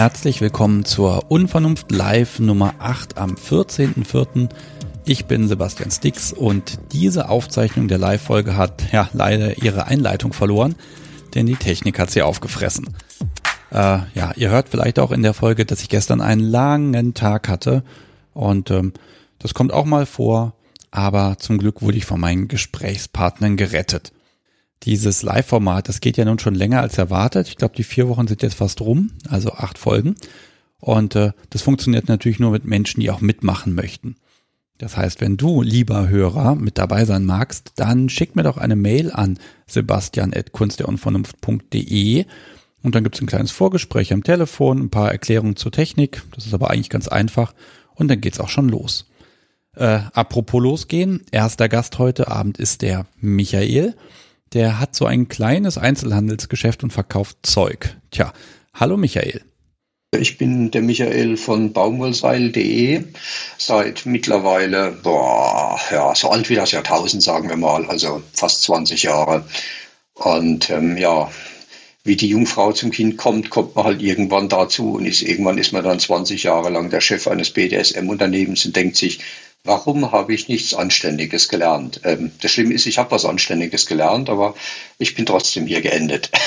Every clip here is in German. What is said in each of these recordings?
Herzlich willkommen zur Unvernunft Live Nummer 8 am 14.04. Ich bin Sebastian Stix und diese Aufzeichnung der Live-Folge hat ja leider ihre Einleitung verloren, denn die Technik hat sie aufgefressen. Äh, ja, ihr hört vielleicht auch in der Folge, dass ich gestern einen langen Tag hatte und ähm, das kommt auch mal vor, aber zum Glück wurde ich von meinen Gesprächspartnern gerettet dieses Live-Format, das geht ja nun schon länger als erwartet. Ich glaube, die vier Wochen sind jetzt fast rum, also acht Folgen. Und äh, das funktioniert natürlich nur mit Menschen, die auch mitmachen möchten. Das heißt, wenn du, lieber Hörer, mit dabei sein magst, dann schick mir doch eine Mail an sebastian.kunstderunvernunft.de und dann gibt's ein kleines Vorgespräch am Telefon, ein paar Erklärungen zur Technik. Das ist aber eigentlich ganz einfach und dann geht's auch schon los. Äh, apropos losgehen, erster Gast heute Abend ist der Michael der hat so ein kleines Einzelhandelsgeschäft und verkauft Zeug. Tja, hallo Michael. Ich bin der Michael von baumwollseil.de seit mittlerweile, boah, ja, so alt wie das Jahrtausend, sagen wir mal, also fast 20 Jahre. Und ähm, ja, wie die Jungfrau zum Kind kommt, kommt man halt irgendwann dazu und ist, irgendwann ist man dann 20 Jahre lang der Chef eines BDSM-Unternehmens und denkt sich, warum habe ich nichts Anständiges gelernt? Ähm, das Schlimme ist, ich habe was Anständiges gelernt, aber ich bin trotzdem hier geendet.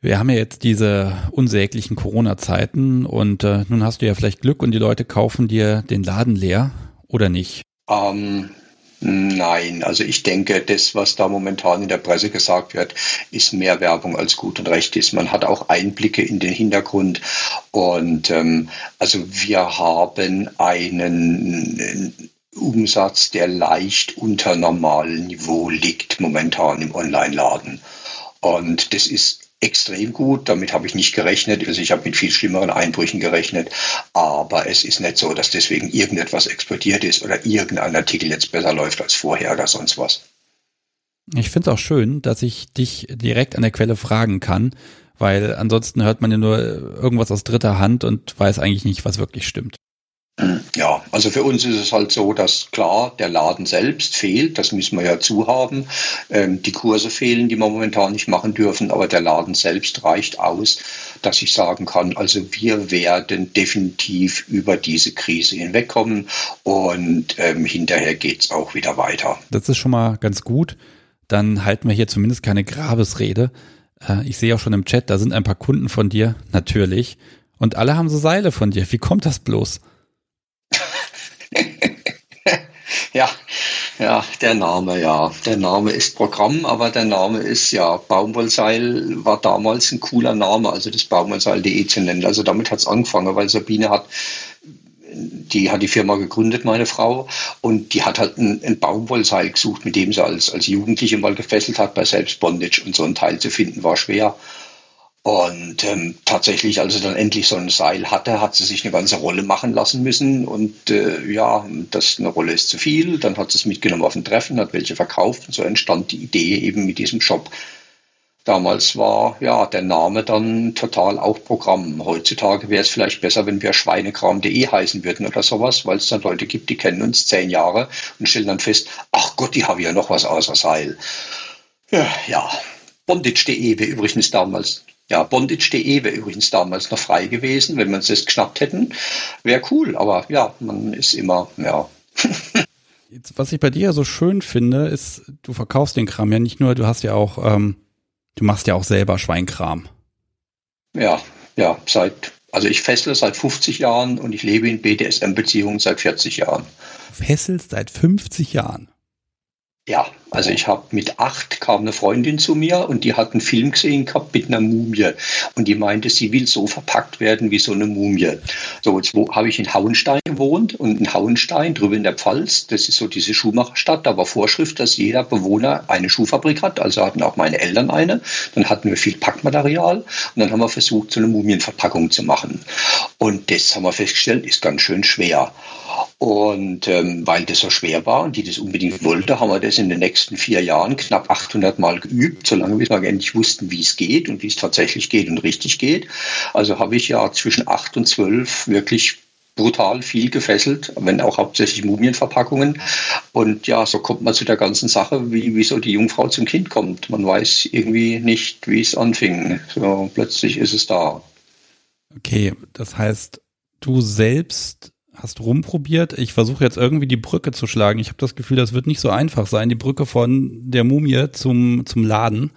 Wir haben ja jetzt diese unsäglichen Corona-Zeiten und äh, nun hast du ja vielleicht Glück und die Leute kaufen dir den Laden leer oder nicht? Ähm, Nein, also ich denke, das, was da momentan in der Presse gesagt wird, ist mehr Werbung als gut und recht ist. Man hat auch Einblicke in den Hintergrund und ähm, also wir haben einen Umsatz, der leicht unter normalem Niveau liegt momentan im Online-Laden. Und das ist extrem gut. Damit habe ich nicht gerechnet. Also ich habe mit viel schlimmeren Einbrüchen gerechnet. Aber es ist nicht so, dass deswegen irgendetwas explodiert ist oder irgendein Artikel jetzt besser läuft als vorher oder sonst was. Ich finde es auch schön, dass ich dich direkt an der Quelle fragen kann, weil ansonsten hört man ja nur irgendwas aus dritter Hand und weiß eigentlich nicht, was wirklich stimmt. Ja, also für uns ist es halt so, dass klar, der Laden selbst fehlt, das müssen wir ja zuhaben. Ähm, die Kurse fehlen, die wir momentan nicht machen dürfen, aber der Laden selbst reicht aus, dass ich sagen kann, also wir werden definitiv über diese Krise hinwegkommen und ähm, hinterher geht's auch wieder weiter. Das ist schon mal ganz gut. Dann halten wir hier zumindest keine Grabesrede. Äh, ich sehe auch schon im Chat, da sind ein paar Kunden von dir, natürlich. Und alle haben so Seile von dir. Wie kommt das bloß? ja, ja, der Name, ja. Der Name ist Programm, aber der Name ist ja, Baumwollseil war damals ein cooler Name, also das Baumwollseil.de zu nennen. Also damit hat es angefangen, weil Sabine hat die hat die Firma gegründet, meine Frau, und die hat halt ein, ein Baumwollseil gesucht, mit dem sie als, als Jugendliche mal gefesselt hat bei Selbstbondage und so ein Teil zu finden war schwer. Und ähm, tatsächlich, als sie dann endlich so ein Seil hatte, hat sie sich eine ganze Rolle machen lassen müssen. Und äh, ja, das eine Rolle ist zu viel. Dann hat sie es mitgenommen auf ein Treffen, hat welche verkauft. Und so entstand die Idee eben mit diesem Shop. Damals war ja der Name dann total auch Programm. Heutzutage wäre es vielleicht besser, wenn wir schweinekram.de heißen würden oder sowas, weil es dann Leute gibt, die kennen uns zehn Jahre und stellen dann fest, ach Gott, die haben ja noch was außer Seil. Ja, ja. Bondage.de wäre übrigens damals ja, bondage.de wäre übrigens damals noch frei gewesen, wenn wir uns das geschnappt hätten. Wäre cool, aber ja, man ist immer, ja. Jetzt, was ich bei dir so schön finde, ist, du verkaufst den Kram ja nicht nur, du hast ja auch, ähm, du machst ja auch selber Schweinkram. Ja, ja, seit, also ich fessle seit 50 Jahren und ich lebe in BDSM-Beziehungen seit 40 Jahren. Fesselst seit 50 Jahren? Ja, also ich habe mit acht kam eine Freundin zu mir und die hat einen Film gesehen gehabt mit einer Mumie und die meinte, sie will so verpackt werden wie so eine Mumie. So, jetzt habe ich in Hauenstein gewohnt und in Hauenstein drüben in der Pfalz, das ist so diese Schuhmacherstadt, da war Vorschrift, dass jeder Bewohner eine Schuhfabrik hat, also hatten auch meine Eltern eine. Dann hatten wir viel Packmaterial und dann haben wir versucht, so eine Mumienverpackung zu machen. Und das haben wir festgestellt, ist ganz schön schwer. Und ähm, weil das so schwer war und die das unbedingt wollte, haben wir das in den nächsten vier Jahren knapp 800 Mal geübt, solange wir endlich wussten, wie es geht und wie es tatsächlich geht und richtig geht. Also habe ich ja zwischen acht und zwölf wirklich brutal viel gefesselt, wenn auch hauptsächlich Mumienverpackungen. Und ja, so kommt man zu der ganzen Sache, wie, wie so die Jungfrau zum Kind kommt. Man weiß irgendwie nicht, wie es anfing. So plötzlich ist es da. Okay, das heißt, du selbst hast rumprobiert. Ich versuche jetzt irgendwie die Brücke zu schlagen. Ich habe das Gefühl, das wird nicht so einfach sein, die Brücke von der Mumie zum, zum Laden.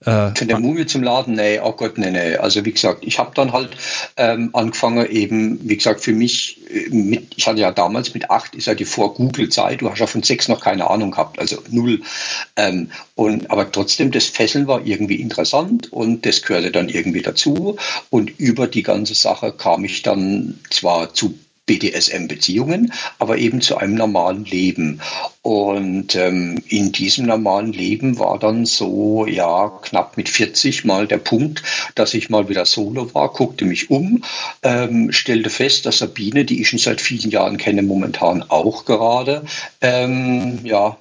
Äh, Von der Mumie zum Laden, nee, oh Gott, nee, nee. Also wie gesagt, ich habe dann halt ähm, angefangen eben, wie gesagt, für mich, äh, mit, ich hatte ja damals mit acht, ist ja die Vor-Google-Zeit, du hast ja von sechs noch keine Ahnung gehabt, also null. Ähm, und, aber trotzdem, das Fesseln war irgendwie interessant und das gehörte dann irgendwie dazu. Und über die ganze Sache kam ich dann zwar zu BDSM-Beziehungen, aber eben zu einem normalen Leben. Und ähm, in diesem normalen Leben war dann so, ja, knapp mit 40 mal der Punkt, dass ich mal wieder solo war, guckte mich um, ähm, stellte fest, dass Sabine, die ich schon seit vielen Jahren kenne, momentan auch gerade, ähm, ja,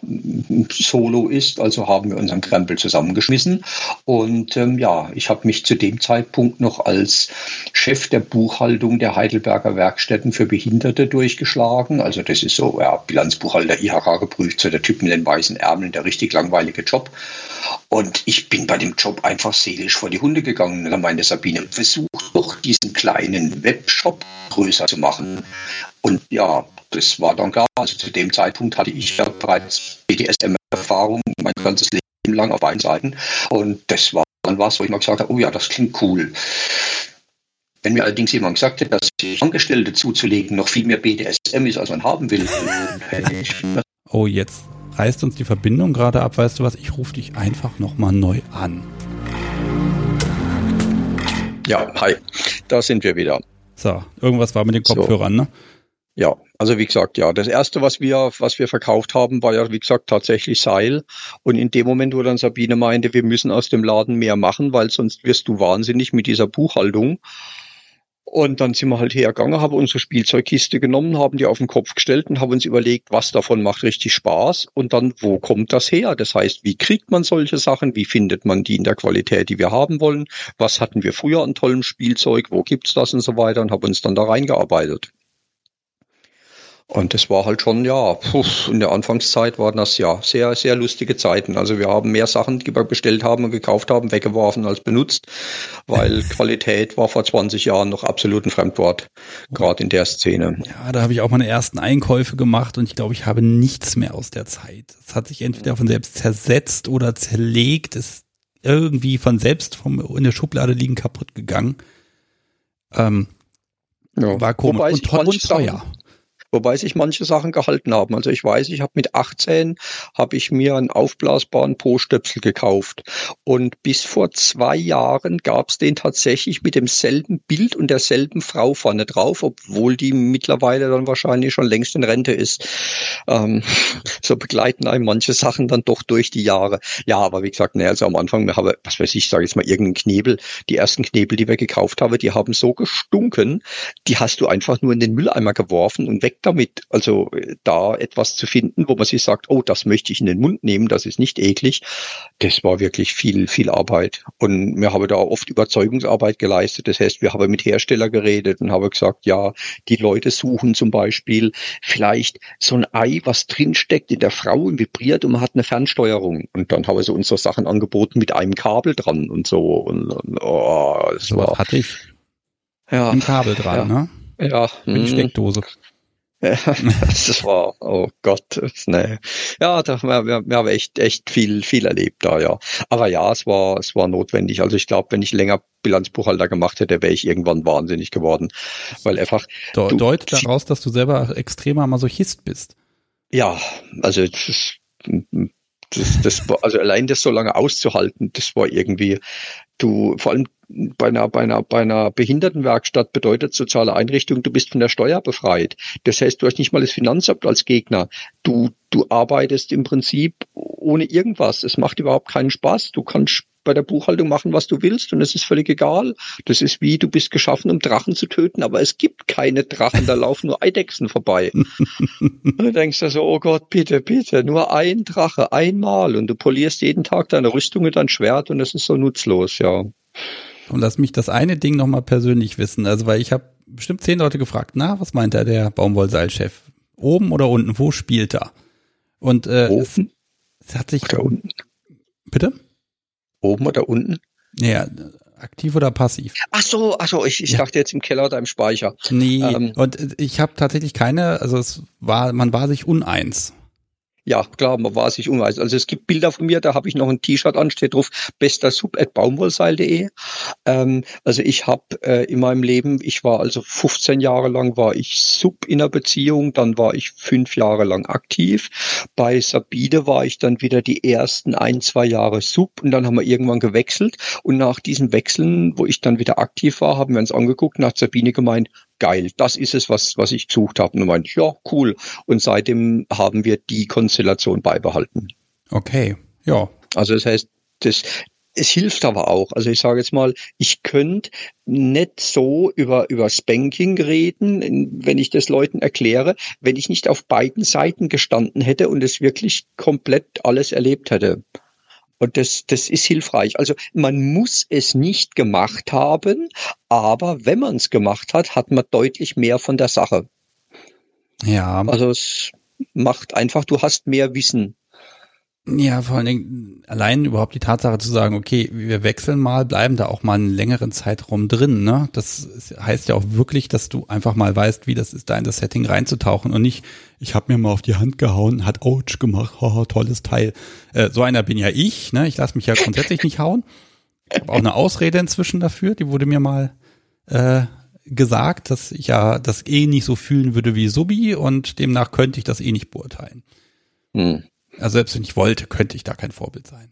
solo ist. Also haben wir unseren Krempel zusammengeschmissen. Und ähm, ja, ich habe mich zu dem Zeitpunkt noch als Chef der Buchhaltung der Heidelberger Werkstätten für Behinderte durchgeschlagen. Also das ist so, ja, Bilanzbuchhalter IHK geprüft, so der Typ mit den weißen Ärmeln, der richtig langweilige Job. Und ich bin bei dem Job einfach seelisch vor die Hunde gegangen. Dann meinte Sabine, versuch doch diesen kleinen Webshop größer zu machen. Und ja, das war dann klar. Also zu dem Zeitpunkt hatte ich ja bereits BDSM-Erfahrung mein ganzes Leben lang auf beiden Seiten. Und das war dann was, wo ich mal gesagt habe, oh ja, das klingt cool. Wenn mir allerdings jemand gesagt hätte, dass sich Angestellte zuzulegen noch viel mehr BDSM ist, als man haben will, hätte ich Oh, jetzt reißt uns die Verbindung gerade ab. Weißt du was? Ich rufe dich einfach nochmal neu an. Ja, hi. Da sind wir wieder. So, irgendwas war mit den Kopfhörern, so. ne? Ja, also wie gesagt, ja, das erste, was wir, was wir verkauft haben, war ja, wie gesagt, tatsächlich Seil. Und in dem Moment, wo dann Sabine meinte, wir müssen aus dem Laden mehr machen, weil sonst wirst du wahnsinnig mit dieser Buchhaltung, und dann sind wir halt hergegangen, haben unsere Spielzeugkiste genommen, haben die auf den Kopf gestellt und haben uns überlegt, was davon macht richtig Spaß und dann, wo kommt das her? Das heißt, wie kriegt man solche Sachen? Wie findet man die in der Qualität, die wir haben wollen? Was hatten wir früher an tollem Spielzeug? Wo gibt's das und so weiter? Und haben uns dann da reingearbeitet. Und das war halt schon, ja, puh, in der Anfangszeit waren das ja sehr, sehr lustige Zeiten. Also wir haben mehr Sachen, die wir bestellt haben und gekauft haben, weggeworfen als benutzt, weil Qualität war vor 20 Jahren noch absolut ein Fremdwort, gerade in der Szene. Ja, da habe ich auch meine ersten Einkäufe gemacht und ich glaube, ich habe nichts mehr aus der Zeit. Es hat sich entweder von selbst zersetzt oder zerlegt, ist irgendwie von selbst vom, in der Schublade liegen kaputt gegangen. Ähm, ja. War komisch und, und teuer wobei sich manche Sachen gehalten haben. Also ich weiß, ich habe mit 18 habe ich mir einen aufblasbaren Po-Stöpsel gekauft und bis vor zwei Jahren gab es den tatsächlich mit demselben Bild und derselben Frau vorne drauf, obwohl die mittlerweile dann wahrscheinlich schon längst in Rente ist. Ähm, so begleiten einem manche Sachen dann doch durch die Jahre. Ja, aber wie gesagt, ne, also am Anfang, wir haben, was weiß ich, sage jetzt mal irgendeinen Knebel. Die ersten Knebel, die wir gekauft haben, die haben so gestunken, die hast du einfach nur in den Mülleimer geworfen und weg damit, also da etwas zu finden, wo man sich sagt, oh, das möchte ich in den Mund nehmen, das ist nicht eklig, das war wirklich viel, viel Arbeit. Und wir haben da oft Überzeugungsarbeit geleistet. Das heißt, wir haben mit Hersteller geredet und haben gesagt, ja, die Leute suchen zum Beispiel vielleicht so ein Ei, was drinsteckt in der Frau und vibriert und man hat eine Fernsteuerung. Und dann haben wir so unsere Sachen angeboten mit einem Kabel dran und so. Und, und oh, das so war, hatte ich. Ja. Ein Kabel dran, ja. ne? Ja. Mit hm. Steckdose. das war, oh Gott, ne. Ja, da, wir, wir haben echt, echt viel, viel erlebt da, ja. Aber ja, es war, es war notwendig. Also ich glaube, wenn ich länger Bilanzbuchhalter gemacht hätte, wäre ich irgendwann wahnsinnig geworden. Weil einfach. De du, deutet daraus, dass du selber extremer Masochist bist. Ja, also das, das, das war, also allein das so lange auszuhalten, das war irgendwie, du, vor allem bei einer, bei einer, bei einer Behindertenwerkstatt bedeutet soziale Einrichtung, du bist von der Steuer befreit. Das heißt, du hast nicht mal das Finanzamt als Gegner. Du, du arbeitest im Prinzip ohne irgendwas. Es macht überhaupt keinen Spaß. Du kannst bei der Buchhaltung machen, was du willst und es ist völlig egal. Das ist wie, du bist geschaffen, um Drachen zu töten, aber es gibt keine Drachen, da laufen nur Eidechsen vorbei. und du denkst also, oh Gott, bitte, bitte, nur ein Drache, einmal und du polierst jeden Tag deine Rüstung und dein Schwert und es ist so nutzlos, ja. Und lass mich das eine Ding nochmal persönlich wissen. Also, weil ich habe bestimmt zehn Leute gefragt, na, was meint er, der Baumwollseilchef? Oben oder unten? Wo spielt er? Und äh, es, es, hat sich. Oder unten. Bitte? Oben oder unten? Ja, Aktiv oder passiv? Ach so, ach so, ich, ich ja. dachte jetzt im Keller oder im Speicher. Nee, ähm, und ich habe tatsächlich keine, also es war, man war sich uneins. Ja, klar, man war sich unweis. Also es gibt Bilder von mir, da habe ich noch ein T-Shirt an, steht drauf, bester Sub at baumwollseil.de. Ähm, also ich habe äh, in meinem Leben, ich war also 15 Jahre lang war ich Sub in einer Beziehung, dann war ich fünf Jahre lang aktiv. Bei Sabine war ich dann wieder die ersten ein, zwei Jahre Sub und dann haben wir irgendwann gewechselt. Und nach diesen Wechseln, wo ich dann wieder aktiv war, haben wir uns angeguckt und hat Sabine gemeint, geil, das ist es, was, was ich gesucht habe. Und meinte, ja, cool. Und seitdem haben wir die Konstellation beibehalten. Okay, ja. Also das heißt, das, es hilft aber auch. Also ich sage jetzt mal, ich könnte nicht so über, über Spanking reden, wenn ich das Leuten erkläre, wenn ich nicht auf beiden Seiten gestanden hätte und es wirklich komplett alles erlebt hätte. Und das, das ist hilfreich. Also man muss es nicht gemacht haben, aber wenn man es gemacht hat, hat man deutlich mehr von der Sache. Ja. Also es macht einfach, du hast mehr Wissen. Ja, vor allen Dingen allein überhaupt die Tatsache zu sagen, okay, wir wechseln mal, bleiben da auch mal einen längeren Zeitraum drin. Ne? Das heißt ja auch wirklich, dass du einfach mal weißt, wie das ist, da in das Setting reinzutauchen und nicht, ich habe mir mal auf die Hand gehauen, hat Ouch gemacht, haha, tolles Teil. Äh, so einer bin ja ich, ne? Ich lasse mich ja grundsätzlich nicht hauen. Ich habe auch eine Ausrede inzwischen dafür, die wurde mir mal äh, gesagt, dass ich ja das eh nicht so fühlen würde wie Subi und demnach könnte ich das eh nicht beurteilen. Hm. Also selbst wenn ich wollte, könnte ich da kein Vorbild sein.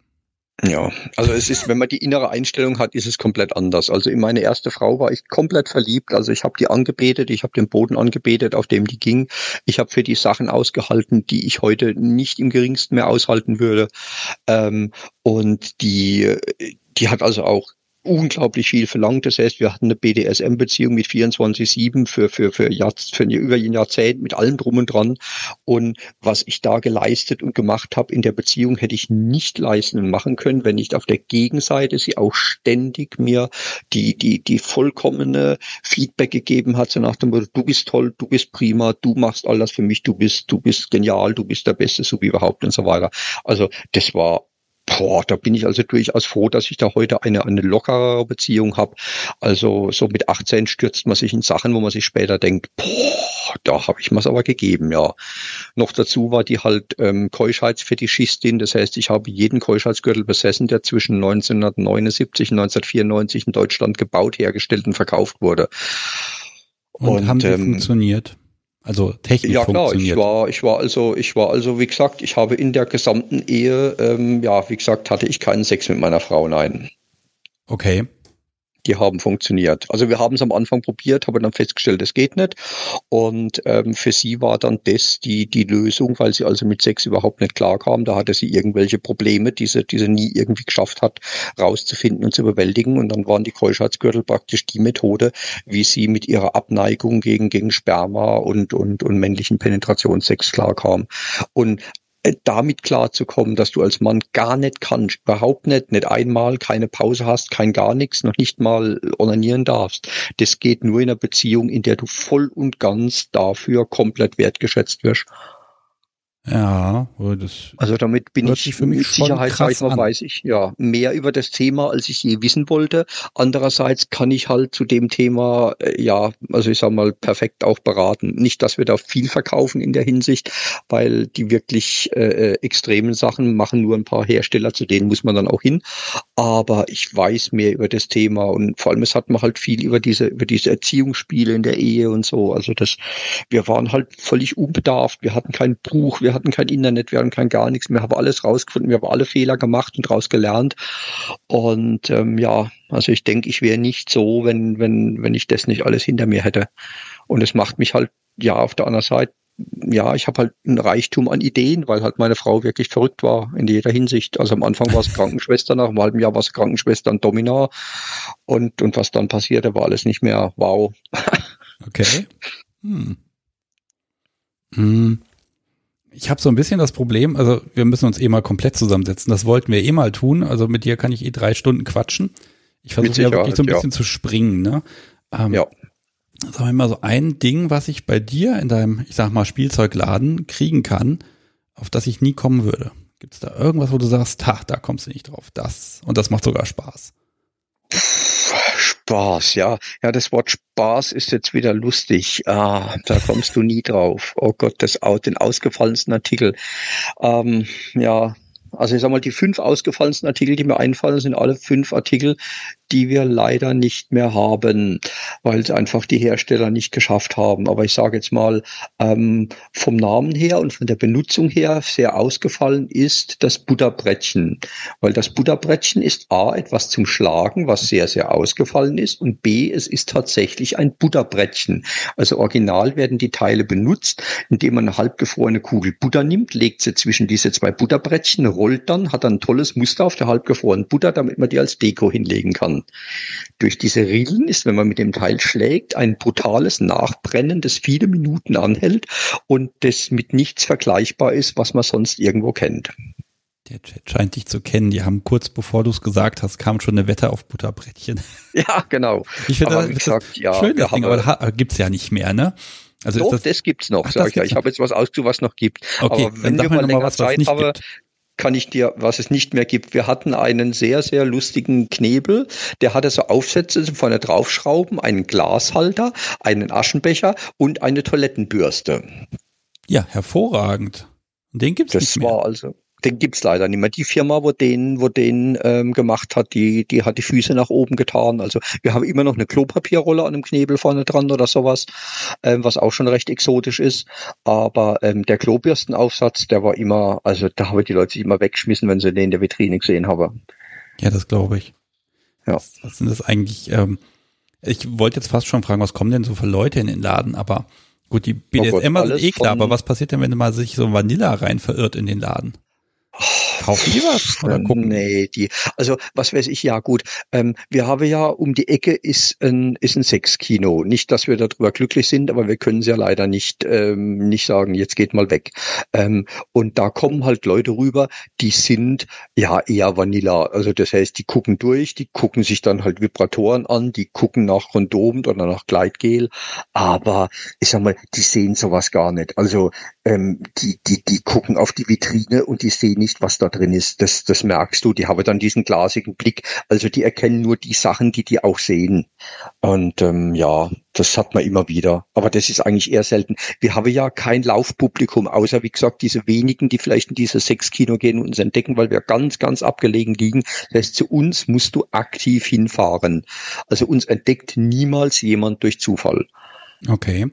Ja, also es ist, wenn man die innere Einstellung hat, ist es komplett anders. Also in meine erste Frau war ich komplett verliebt. Also ich habe die angebetet, ich habe den Boden angebetet, auf dem die ging. Ich habe für die Sachen ausgehalten, die ich heute nicht im geringsten mehr aushalten würde. Ähm, und die, die hat also auch unglaublich viel verlangt. Das heißt, wir hatten eine BDSM-Beziehung mit 24-7 für, für, für, Jahr, für über ein Jahrzehnt mit allem drum und dran. Und was ich da geleistet und gemacht habe in der Beziehung, hätte ich nicht leisten und machen können, wenn nicht auf der Gegenseite sie auch ständig mir die, die, die vollkommene Feedback gegeben hat, so nach dem Motto, du bist toll, du bist prima, du machst alles für mich, du bist, du bist genial, du bist der Beste, so wie überhaupt und so weiter. Also das war Boah, da bin ich also durchaus froh, dass ich da heute eine, eine lockerere Beziehung habe. Also so mit 18 stürzt man sich in Sachen, wo man sich später denkt, boah, da habe ich mir's aber gegeben, ja. Noch dazu war die halt ähm, Keuschheitsfetischistin, das heißt, ich habe jeden Keuschheitsgürtel besessen, der zwischen 1979 und 1994 in Deutschland gebaut, hergestellt und verkauft wurde. Und, und haben die ähm, funktioniert? Also technisch ja, klar, funktioniert. Ich war, ich war also, ich war also, wie gesagt, ich habe in der gesamten Ehe, ähm, ja, wie gesagt, hatte ich keinen Sex mit meiner Frau, nein. Okay die haben funktioniert. Also wir haben es am Anfang probiert, haben dann festgestellt, es geht nicht. Und ähm, für sie war dann das die, die Lösung, weil sie also mit Sex überhaupt nicht klarkam. Da hatte sie irgendwelche Probleme, die sie, die sie nie irgendwie geschafft hat, rauszufinden und zu überwältigen. Und dann waren die Keuschheitsgürtel praktisch die Methode, wie sie mit ihrer Abneigung gegen, gegen Sperma und, und, und männlichen Penetrationssex klarkam. Und damit klarzukommen, dass du als Mann gar nicht kannst, überhaupt nicht, nicht einmal, keine Pause hast, kein gar nichts, noch nicht mal onanieren darfst. Das geht nur in einer Beziehung, in der du voll und ganz dafür komplett wertgeschätzt wirst. Ja, das also damit bin ich für mich mit Sicherheit, sag ich mal, weiß ich ja mehr über das Thema, als ich je wissen wollte. Andererseits kann ich halt zu dem Thema, äh, ja, also ich sag mal, perfekt auch beraten. Nicht, dass wir da viel verkaufen in der Hinsicht, weil die wirklich äh, äh extremen Sachen machen nur ein paar Hersteller, zu denen muss man dann auch hin. Aber ich weiß mehr über das Thema und vor allem es hat man halt viel über diese über diese Erziehungsspiele in der Ehe und so. Also das, wir waren halt völlig unbedarft. Wir hatten kein Buch, wir hatten kein Internet, wir hatten kein gar nichts, wir haben alles rausgefunden, wir haben alle Fehler gemacht und daraus gelernt. Und ähm, ja, also ich denke, ich wäre nicht so, wenn, wenn, wenn ich das nicht alles hinter mir hätte. Und es macht mich halt, ja, auf der anderen Seite, ja, ich habe halt ein Reichtum an Ideen, weil halt meine Frau wirklich verrückt war in jeder Hinsicht. Also am Anfang war es Krankenschwester, nach einem halben Jahr war es Krankenschwester und Domina. Und, und was dann passierte, war alles nicht mehr wow. Okay. Hm. Hm ich habe so ein bisschen das Problem, also wir müssen uns eh mal komplett zusammensetzen. Das wollten wir eh mal tun. Also mit dir kann ich eh drei Stunden quatschen. Ich versuche ja wirklich so ein bisschen ja. zu springen. Ne? Ähm, ja. Sag wir mal so ein Ding, was ich bei dir in deinem, ich sag mal, Spielzeugladen kriegen kann, auf das ich nie kommen würde. Gibt es da irgendwas, wo du sagst, ha, da kommst du nicht drauf. Das und das macht sogar Spaß. Spaß, ja. Ja, das Wort Spaß ist jetzt wieder lustig. Ah, da kommst du nie drauf. Oh Gott, das, den ausgefallensten Artikel. Ähm, ja, also ich sag mal, die fünf ausgefallensten Artikel, die mir einfallen, sind alle fünf Artikel, die wir leider nicht mehr haben, weil es einfach die Hersteller nicht geschafft haben. Aber ich sage jetzt mal, ähm, vom Namen her und von der Benutzung her sehr ausgefallen ist das Butterbrettchen. Weil das Butterbrettchen ist A, etwas zum Schlagen, was sehr, sehr ausgefallen ist und B, es ist tatsächlich ein Butterbrettchen. Also original werden die Teile benutzt, indem man eine halbgefrorene Kugel Butter nimmt, legt sie zwischen diese zwei Butterbrettchen, rollt dann, hat dann ein tolles Muster auf der halbgefrorenen Butter, damit man die als Deko hinlegen kann. Durch diese Rillen ist, wenn man mit dem Teil schlägt, ein brutales Nachbrennen, das viele Minuten anhält und das mit nichts vergleichbar ist, was man sonst irgendwo kennt. Der Chat scheint dich zu kennen. Die haben kurz bevor du es gesagt hast, kam schon eine Wette auf Butterbrettchen. Ja, genau. Ich finde, das, gesagt, ja, schön, das Ding, aber das gibt's ja nicht mehr, ne? Also Doch, das, das gibt's noch, sag ich ja. Ich habe jetzt was ausgesucht, was noch gibt. Okay, aber wenn wir mal länger was, Zeit haben, kann ich dir, was es nicht mehr gibt. Wir hatten einen sehr, sehr lustigen Knebel, der hatte so Aufsätze vorne draufschrauben, einen Glashalter, einen Aschenbecher und eine Toilettenbürste. Ja, hervorragend. Den gibt's das nicht mehr. Das war also den gibt's leider nicht mehr. Die Firma, wo den, wo den ähm, gemacht hat, die, die hat die Füße nach oben getan. Also wir haben immer noch eine Klopapierrolle an einem Knebel vorne dran oder sowas, ähm, was auch schon recht exotisch ist. Aber ähm, der Klobürstenaufsatz, der war immer, also da haben die Leute sich immer weggeschmissen, wenn sie den in der Vitrine gesehen haben. Ja, das glaube ich. Ja. Was, was sind das eigentlich? Ähm, ich wollte jetzt fast schon fragen, was kommen denn so für Leute in den Laden, aber gut, die BDSM oh sind eh klar, aber was passiert denn, wenn man sich so Vanilla rein verirrt in den Laden? Kaufen die was oder gucken? Nee, die, also was weiß ich, ja gut. Ähm, wir haben ja um die Ecke ist ein, ist ein Sexkino. Nicht, dass wir darüber glücklich sind, aber wir können es ja leider nicht, ähm, nicht sagen, jetzt geht mal weg. Ähm, und da kommen halt Leute rüber, die sind ja eher Vanilla. Also das heißt, die gucken durch, die gucken sich dann halt Vibratoren an, die gucken nach Kondom oder nach Gleitgel, aber ich sag mal, die sehen sowas gar nicht. Also ähm, die, die, die gucken auf die Vitrine und die sehen nicht, was da drin ist. Das, das merkst du. Die haben dann diesen glasigen Blick. Also die erkennen nur die Sachen, die die auch sehen. Und ähm, ja, das hat man immer wieder. Aber das ist eigentlich eher selten. Wir haben ja kein Laufpublikum, außer wie gesagt diese wenigen, die vielleicht in dieses Sexkino gehen und uns entdecken, weil wir ganz, ganz abgelegen liegen. Das heißt, zu uns musst du aktiv hinfahren. Also uns entdeckt niemals jemand durch Zufall. Okay.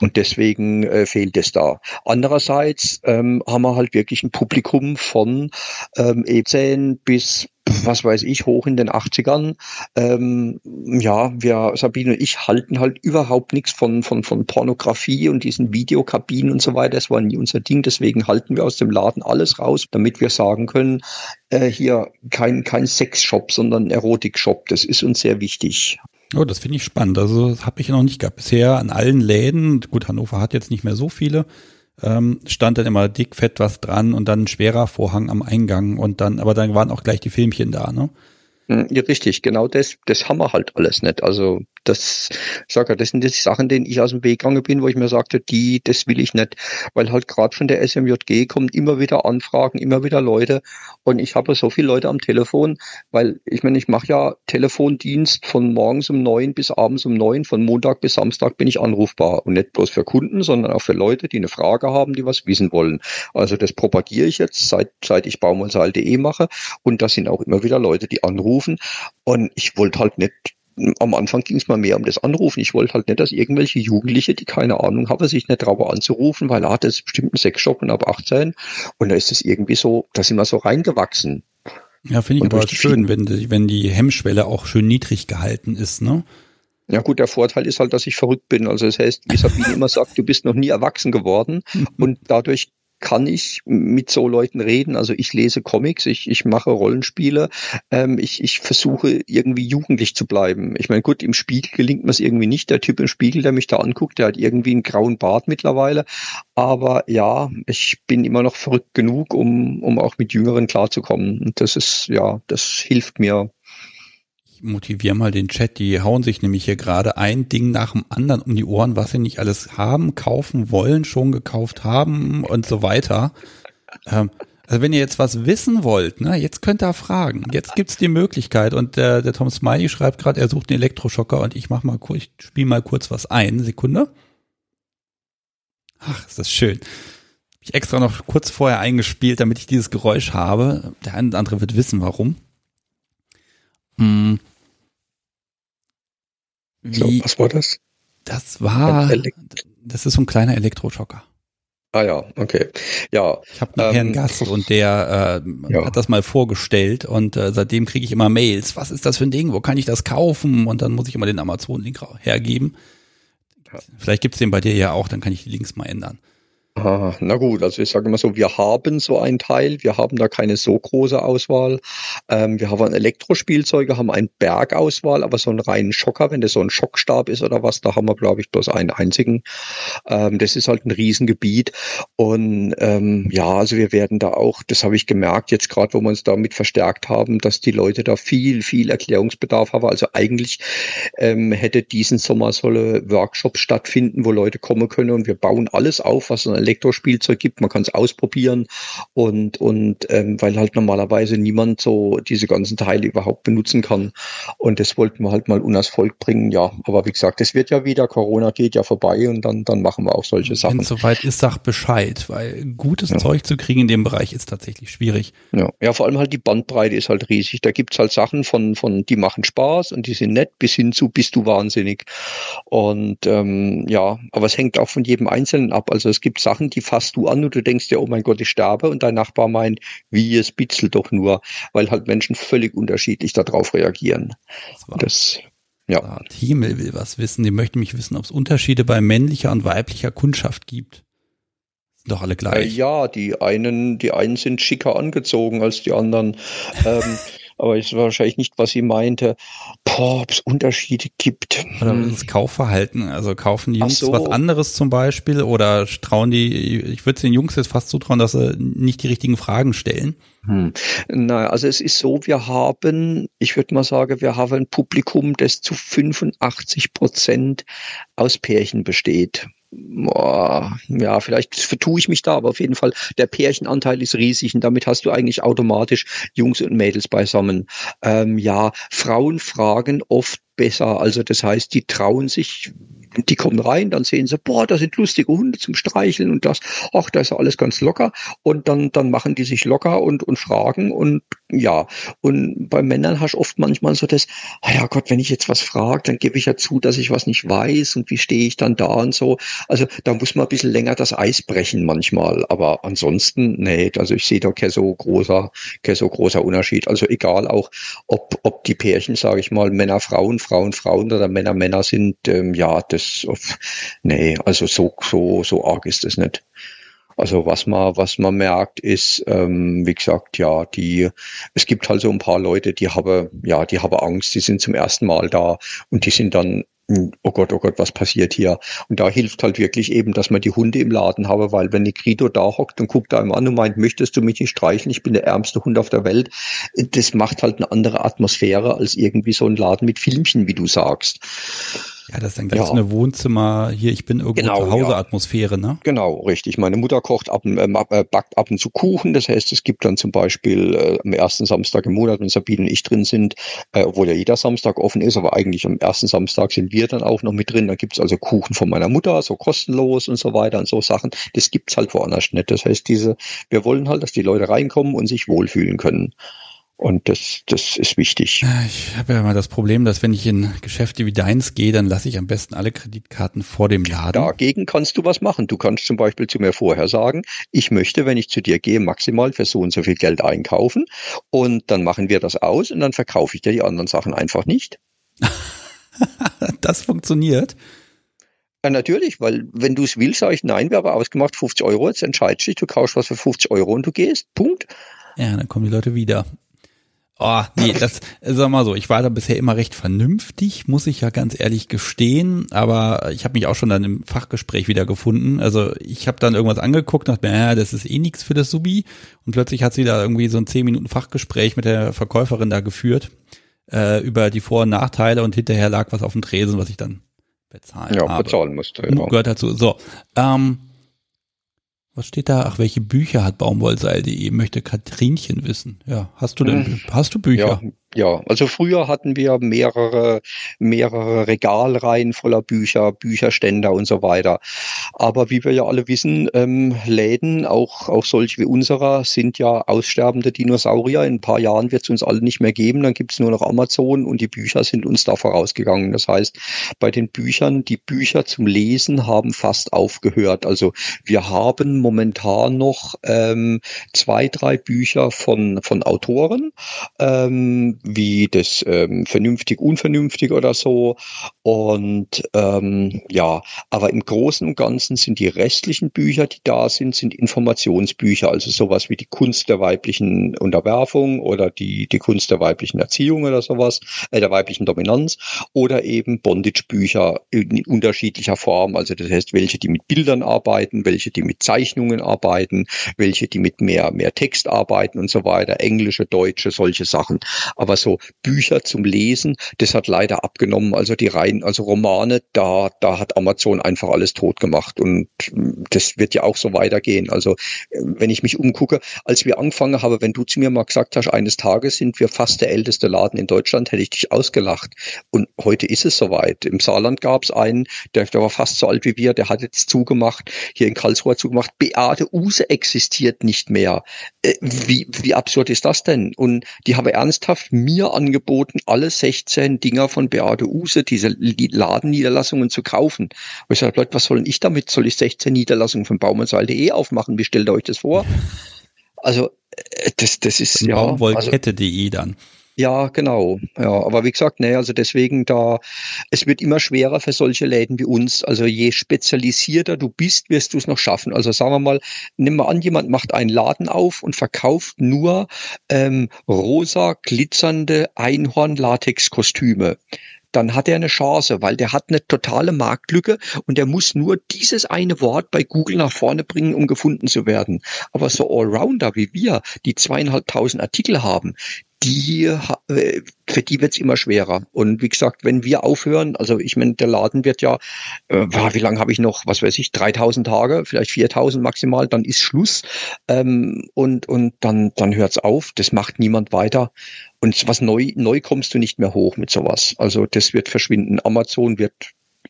Und deswegen äh, fehlt es da. Andererseits ähm, haben wir halt wirklich ein Publikum von ähm, E10 bis was weiß ich, hoch in den 80ern. Ähm, ja, wir, Sabine und ich, halten halt überhaupt nichts von, von, von Pornografie und diesen Videokabinen und so weiter. Das war nie unser Ding. Deswegen halten wir aus dem Laden alles raus, damit wir sagen können, äh, hier kein, kein Sexshop, sondern Erotikshop. Das ist uns sehr wichtig. Oh, das finde ich spannend. Also das habe ich noch nicht gehabt. Bisher an allen Läden, gut, Hannover hat jetzt nicht mehr so viele, ähm, stand dann immer dick, fett was dran und dann ein schwerer Vorhang am Eingang und dann, aber dann waren auch gleich die Filmchen da, ne? Hm, ja, richtig, genau das, das haben wir halt alles nicht. Also das, sag ja, das sind die Sachen, denen ich aus dem Weg gegangen bin, wo ich mir sagte, die, das will ich nicht, weil halt gerade von der SMJG kommen immer wieder Anfragen, immer wieder Leute. Und ich habe so viele Leute am Telefon, weil ich meine, ich mache ja Telefondienst von morgens um neun bis abends um neun, von Montag bis Samstag bin ich anrufbar. Und nicht bloß für Kunden, sondern auch für Leute, die eine Frage haben, die was wissen wollen. Also das propagiere ich jetzt, seit, seit ich baumundsaal.de mache. Und das sind auch immer wieder Leute, die anrufen. Und ich wollte halt nicht am Anfang ging es mal mehr um das Anrufen. Ich wollte halt nicht, dass irgendwelche Jugendliche, die keine Ahnung haben, sich nicht trauen anzurufen, weil ah, das ist bestimmt ein Sexshop und ab 18. Und da ist es irgendwie so, da sind wir so reingewachsen. Ja, finde ich und aber schön, wenn die, wenn die Hemmschwelle auch schön niedrig gehalten ist, ne? Ja gut, der Vorteil ist halt, dass ich verrückt bin. Also das heißt, wie Sabine immer sagt, du bist noch nie erwachsen geworden und dadurch kann ich mit so Leuten reden. Also ich lese Comics, ich, ich mache Rollenspiele, ähm, ich, ich versuche irgendwie jugendlich zu bleiben. Ich meine, gut, im Spiegel gelingt mir es irgendwie nicht. Der Typ im Spiegel, der mich da anguckt, der hat irgendwie einen grauen Bart mittlerweile. Aber ja, ich bin immer noch verrückt genug, um, um auch mit Jüngeren klarzukommen. Und das ist, ja, das hilft mir motiviere mal den Chat, die hauen sich nämlich hier gerade ein Ding nach dem anderen um die Ohren, was sie nicht alles haben, kaufen wollen, schon gekauft haben und so weiter. Ähm, Also wenn ihr jetzt was wissen wollt, ne, jetzt könnt ihr fragen. Jetzt gibt's die Möglichkeit. Und der, der Tom Smiley schreibt gerade, er sucht einen Elektroschocker und ich mach mal kurz, ich spiele mal kurz was ein. Sekunde. Ach, ist das schön. Hab ich extra noch kurz vorher eingespielt, damit ich dieses Geräusch habe. Der eine oder andere wird wissen, warum. Hm. Wie, so, was war das? Das war, das ist so ein kleiner Elektroschocker. Ah ja, okay. Ja. Ich habe einen ähm, Gast und der äh, ja. hat das mal vorgestellt und äh, seitdem kriege ich immer Mails. Was ist das für ein Ding? Wo kann ich das kaufen? Und dann muss ich immer den Amazon-Link hergeben. Ja. Vielleicht gibt's den bei dir ja auch, dann kann ich die Links mal ändern. Ah, na gut, also ich sage mal so, wir haben so ein Teil, wir haben da keine so große Auswahl. Ähm, wir haben Elektrospielzeuge, haben einen Bergauswahl, aber so einen reinen Schocker, wenn das so ein Schockstab ist oder was, da haben wir, glaube ich, bloß einen einzigen. Ähm, das ist halt ein Riesengebiet. Und ähm, ja, also wir werden da auch, das habe ich gemerkt, jetzt gerade, wo wir uns damit verstärkt haben, dass die Leute da viel, viel Erklärungsbedarf haben. Also eigentlich ähm, hätte diesen Sommer solle Workshops stattfinden, wo Leute kommen können und wir bauen alles auf, was ein Elektrospielzeug gibt. Man kann es ausprobieren und, und ähm, weil halt normalerweise niemand so diese ganzen Teile überhaupt benutzen kann. Und das wollten wir halt mal unners Volk bringen. Ja, aber wie gesagt, es wird ja wieder, Corona geht ja vorbei und dann, dann machen wir auch solche Sachen. Wenn soweit ist, sag Bescheid, weil gutes ja. Zeug zu kriegen in dem Bereich ist tatsächlich schwierig. Ja. ja, vor allem halt die Bandbreite ist halt riesig. Da gibt's halt Sachen von, von, die machen Spaß und die sind nett bis hin zu bist du wahnsinnig. Und ähm, ja, aber es hängt auch von jedem Einzelnen ab. Also es gibt Sachen, die fasst du an und du denkst dir, oh mein Gott, ich sterbe und dein Nachbar meint, wie, es bitzelt doch nur, weil halt Menschen völlig unterschiedlich darauf reagieren. Das, das ja. Ah, Thiemel will was wissen, die möchte mich wissen, ob es Unterschiede bei männlicher und weiblicher Kundschaft gibt. Sind doch alle gleich. Äh, ja, die einen, die einen sind schicker angezogen als die anderen. ähm, aber ich weiß wahrscheinlich nicht, was sie meinte. Boah, ob es Unterschiede gibt. Oder hm. das Kaufverhalten. Also kaufen die Jungs so. was anderes zum Beispiel oder trauen die, ich würde den Jungs jetzt fast zutrauen, dass sie nicht die richtigen Fragen stellen. Hm. Naja, also es ist so, wir haben, ich würde mal sagen, wir haben ein Publikum, das zu 85 Prozent aus Pärchen besteht ja, vielleicht vertue ich mich da, aber auf jeden Fall, der Pärchenanteil ist riesig und damit hast du eigentlich automatisch Jungs und Mädels beisammen. Ähm, ja, Frauen fragen oft besser. Also das heißt, die trauen sich, die kommen rein, dann sehen sie, boah, da sind lustige Hunde zum Streicheln und das, ach, da ist ja alles ganz locker. Und dann, dann machen die sich locker und, und fragen und ja. Und bei Männern hast du oft manchmal so das, ah ja Gott, wenn ich jetzt was frage, dann gebe ich ja zu, dass ich was nicht weiß und wie stehe ich dann da und so. Also da muss man ein bisschen länger das Eis brechen manchmal. Aber ansonsten, nee, also ich sehe da kein so großer, kein so großer Unterschied. Also egal auch, ob, ob die Pärchen, sage ich mal, Männer, Frauen, Frauen, Frauen oder Männer, Männer sind, ähm, ja, das, nee, also so, so, so arg ist es nicht. Also was man, was man merkt, ist, ähm, wie gesagt, ja, die, es gibt halt so ein paar Leute, die haben, ja, die haben Angst, die sind zum ersten Mal da und die sind dann oh Gott, oh Gott, was passiert hier? Und da hilft halt wirklich eben, dass man die Hunde im Laden habe, weil wenn Negrito da hockt und guckt einem an und meint, möchtest du mich nicht streicheln? Ich bin der ärmste Hund auf der Welt. Das macht halt eine andere Atmosphäre als irgendwie so ein Laden mit Filmchen, wie du sagst. Ja, das ist dann gleich ja. so eine Wohnzimmer, hier, ich bin irgendwo genau, zu Hause. Atmosphäre, ne? Genau, richtig. Meine Mutter kocht ab, äh, äh, backt ab und zu Kuchen. Das heißt, es gibt dann zum Beispiel äh, am ersten Samstag im Monat, wenn Sabine und ich drin sind, äh, obwohl ja jeder Samstag offen ist, aber eigentlich am ersten Samstag sind wir dann auch noch mit drin. Da gibt's also Kuchen von meiner Mutter, so kostenlos und so weiter und so Sachen. Das gibt's halt woanders nicht. Das heißt, diese, wir wollen halt, dass die Leute reinkommen und sich wohlfühlen können. Und das, das ist wichtig. Ich habe ja immer das Problem, dass wenn ich in Geschäfte wie deins gehe, dann lasse ich am besten alle Kreditkarten vor dem Laden. Dagegen kannst du was machen. Du kannst zum Beispiel zu mir vorher sagen, ich möchte, wenn ich zu dir gehe, maximal für so und so viel Geld einkaufen. Und dann machen wir das aus und dann verkaufe ich dir die anderen Sachen einfach nicht. das funktioniert. Ja, natürlich, weil wenn du es willst, sage ich, nein, wir haben ausgemacht 50 Euro, jetzt entscheidest du dich, du kaufst was für 50 Euro und du gehst. Punkt. Ja, dann kommen die Leute wieder. Oh, nee, das, sag mal so, ich war da bisher immer recht vernünftig, muss ich ja ganz ehrlich gestehen, aber ich habe mich auch schon dann im Fachgespräch wieder gefunden. Also ich habe dann irgendwas angeguckt, dachte mir, das ist eh nichts für das Subi und plötzlich hat sie da irgendwie so ein 10 Minuten Fachgespräch mit der Verkäuferin da geführt äh, über die Vor- und Nachteile und hinterher lag was auf dem Tresen, was ich dann bezahlen ja, habe. bezahlen musste. Ja. Gehört dazu. So, ähm, Was steht da? Ach, welche Bücher hat Baumwollseil.de? Möchte Katrinchen wissen. Ja, hast du denn, hm. hast du Bücher? Ja, ja, also früher hatten wir mehrere, mehrere Regalreihen voller Bücher, Bücherständer und so weiter. Aber wie wir ja alle wissen, ähm, Läden, auch, auch solche wie unserer, sind ja aussterbende Dinosaurier. In ein paar Jahren wird es uns alle nicht mehr geben. Dann gibt es nur noch Amazon und die Bücher sind uns da vorausgegangen. Das heißt, bei den Büchern, die Bücher zum Lesen haben fast aufgehört. Also wir haben momentan noch ähm, zwei, drei Bücher von, von Autoren. Ähm, wie das ähm, vernünftig, unvernünftig oder so. Und ähm, ja, aber im Großen und Ganzen sind die restlichen Bücher, die da sind, sind Informationsbücher, also sowas wie die Kunst der weiblichen Unterwerfung oder die, die Kunst der weiblichen Erziehung oder sowas, äh, der weiblichen Dominanz oder eben Bondage-Bücher in unterschiedlicher Form. Also das heißt, welche, die mit Bildern arbeiten, welche, die mit Zeichnungen arbeiten, welche, die mit mehr, mehr Text arbeiten und so weiter, englische, deutsche, solche Sachen. Aber so Bücher zum Lesen, das hat leider abgenommen. Also die Reihen, also Romane, da, da hat Amazon einfach alles tot gemacht. Und das wird ja auch so weitergehen. Also wenn ich mich umgucke, als wir angefangen haben, wenn du zu mir mal gesagt hast, eines Tages sind wir fast der älteste Laden in Deutschland, hätte ich dich ausgelacht. Und heute ist es soweit. Im Saarland gab es einen, der, der war fast so alt wie wir, der hat jetzt zugemacht, hier in Karlsruhe zugemacht. Beate Use existiert nicht mehr. Äh, wie, wie absurd ist das denn? Und die haben ernsthaft mir angeboten, alle 16 Dinger von Beate Use, diese Ladenniederlassungen zu kaufen. Und ich sage, Leute, was soll ich damit? Soll ich 16 Niederlassungen von Baumannsal.de aufmachen? Wie stellt ihr euch das vor? Also, äh, das, das ist, ja. Baumwollkette.de also, dann. Ja, genau. Ja, aber wie gesagt, ne, also deswegen da, es wird immer schwerer für solche Läden wie uns. Also je spezialisierter du bist, wirst du es noch schaffen. Also sagen wir mal, nimm mal an, jemand macht einen Laden auf und verkauft nur ähm, rosa glitzernde Einhorn-Latex-Kostüme dann hat er eine Chance, weil der hat eine totale Marktlücke und der muss nur dieses eine Wort bei Google nach vorne bringen, um gefunden zu werden. Aber so Allrounder wie wir, die zweieinhalbtausend Artikel haben, die, äh, für die wird's immer schwerer. Und wie gesagt, wenn wir aufhören, also ich meine, der Laden wird ja, äh, wie lange habe ich noch, was weiß ich, 3000 Tage, vielleicht 4000 maximal, dann ist Schluss ähm, und, und dann, dann hört's auf, das macht niemand weiter. Und was neu, neu kommst du nicht mehr hoch mit sowas. Also das wird verschwinden. Amazon wird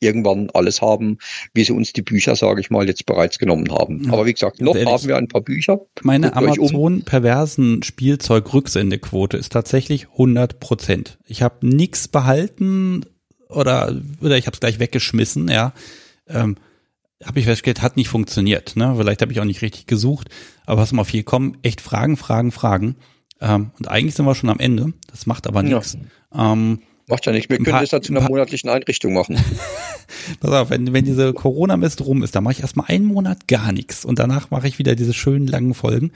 irgendwann alles haben, wie sie uns die Bücher, sage ich mal, jetzt bereits genommen haben. Aber wie gesagt, noch Ehrlich, haben wir ein paar Bücher. Meine Amazon perversen Spielzeug-Rücksendequote ist tatsächlich 100 Prozent. Ich habe nichts behalten oder oder ich habe es gleich weggeschmissen. Ja, ähm, habe ich festgestellt, hat nicht funktioniert. Ne? Vielleicht habe ich auch nicht richtig gesucht, aber was mal viel kommen, echt Fragen, Fragen, Fragen. Ähm, und eigentlich sind wir schon am Ende. Das macht aber nichts. Ja. Ähm, Macht ja nichts. Wir können das zu einer monatlichen Einrichtung machen. Pass auf, wenn, wenn diese Corona-Mist rum ist, dann mache ich erstmal einen Monat gar nichts und danach mache ich wieder diese schönen langen Folgen.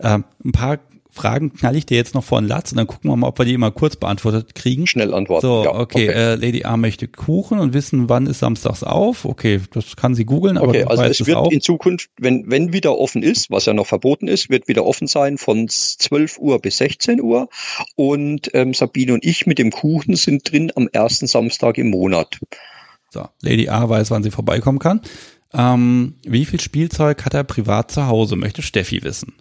Ähm, ein paar Fragen knall ich dir jetzt noch vor den Latz und dann gucken wir mal, ob wir die immer kurz beantwortet kriegen. Schnell antworten. So, ja, okay, okay. Äh, Lady A möchte Kuchen und wissen, wann ist samstags auf. Okay, das kann sie googeln, aber okay, also es wird auch. in Zukunft, wenn, wenn wieder offen ist, was ja noch verboten ist, wird wieder offen sein von 12 Uhr bis 16 Uhr. Und ähm, Sabine und ich mit dem Kuchen sind drin am ersten Samstag im Monat. So, Lady A weiß, wann sie vorbeikommen kann. Ähm, wie viel Spielzeug hat er privat zu Hause, möchte Steffi wissen.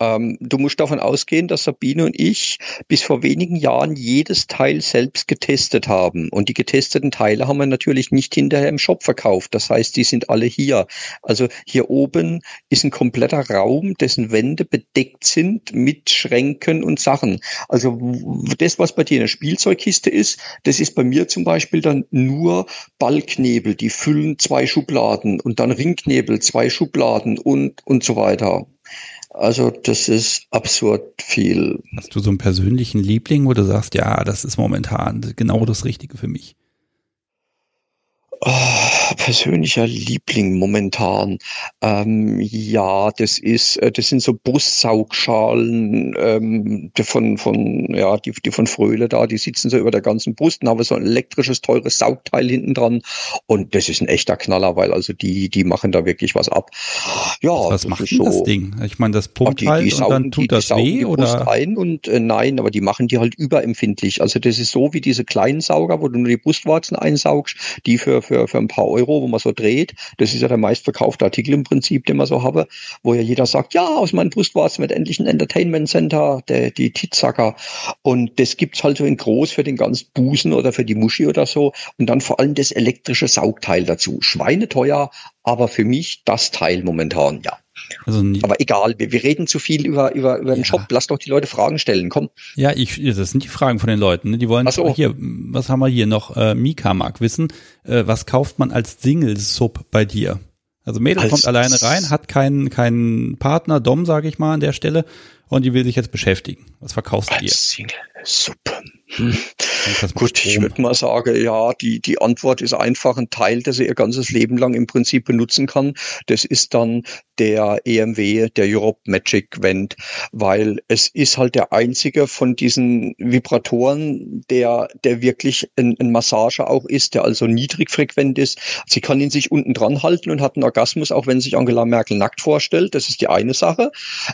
Ähm, du musst davon ausgehen, dass Sabine und ich bis vor wenigen Jahren jedes Teil selbst getestet haben. Und die getesteten Teile haben wir natürlich nicht hinterher im Shop verkauft. Das heißt, die sind alle hier. Also hier oben ist ein kompletter Raum, dessen Wände bedeckt sind mit Schränken und Sachen. Also das, was bei dir in der Spielzeugkiste ist, das ist bei mir zum Beispiel dann nur Ballknebel, die füllen zwei Schubladen und dann Ringknebel, zwei Schubladen und, und so weiter. Also das ist absurd viel. Hast du so einen persönlichen Liebling, wo du sagst, ja, das ist momentan genau das Richtige für mich? Oh, persönlicher Liebling momentan. Ähm, ja, das ist, äh, das sind so Bussaugschalen ähm, von von ja die die von Fröhle da. Die sitzen so über der ganzen Bus und haben so ein elektrisches teures Saugteil hinten dran und das ist ein echter Knaller, weil also die die machen da wirklich was ab. Ja, was macht so, das Ding? Ich meine, das pumpt die, halt die saugen, und dann tut die, das die weh oder? ein und äh, nein, aber die machen die halt überempfindlich. Also das ist so wie diese kleinen Sauger, wo du nur die Brustwarzen einsaugst, die für für, für ein paar Euro wo man so dreht. Das ist ja der meistverkaufte Artikel im Prinzip, den man so habe, wo ja jeder sagt, ja, aus meinem Brustwarzen wird endlich ein Entertainment Center, der, die Titzacker. Und das gibt's halt so in groß für den ganzen Busen oder für die Muschi oder so. Und dann vor allem das elektrische Saugteil dazu. Schweineteuer, aber für mich das Teil momentan, ja. Also Aber egal, wir, wir reden zu viel über, über, über den ja. Shop. Lass doch die Leute Fragen stellen, komm. Ja, ich, das sind die Fragen von den Leuten. Ne? Die wollen, so. hier, was haben wir hier noch? Äh, Mika mag wissen, äh, was kauft man als Single-Sub bei dir? Also Mädel als kommt alleine rein, hat keinen, keinen Partner, Dom, sage ich mal an der Stelle, und die will sich jetzt beschäftigen. Was verkaufst du ihr? Single-Sub. Hm. Gut, ich würde mal sagen, ja, die, die Antwort ist einfach ein Teil, das er ihr ganzes Leben lang im Prinzip benutzen kann. Das ist dann der EMW, der Europe Magic Vent, weil es ist halt der einzige von diesen Vibratoren, der, der wirklich ein, ein Massager auch ist, der also niedrigfrequent ist. Sie kann ihn sich unten dran halten und hat einen Orgasmus, auch wenn sich Angela Merkel nackt vorstellt. Das ist die eine Sache.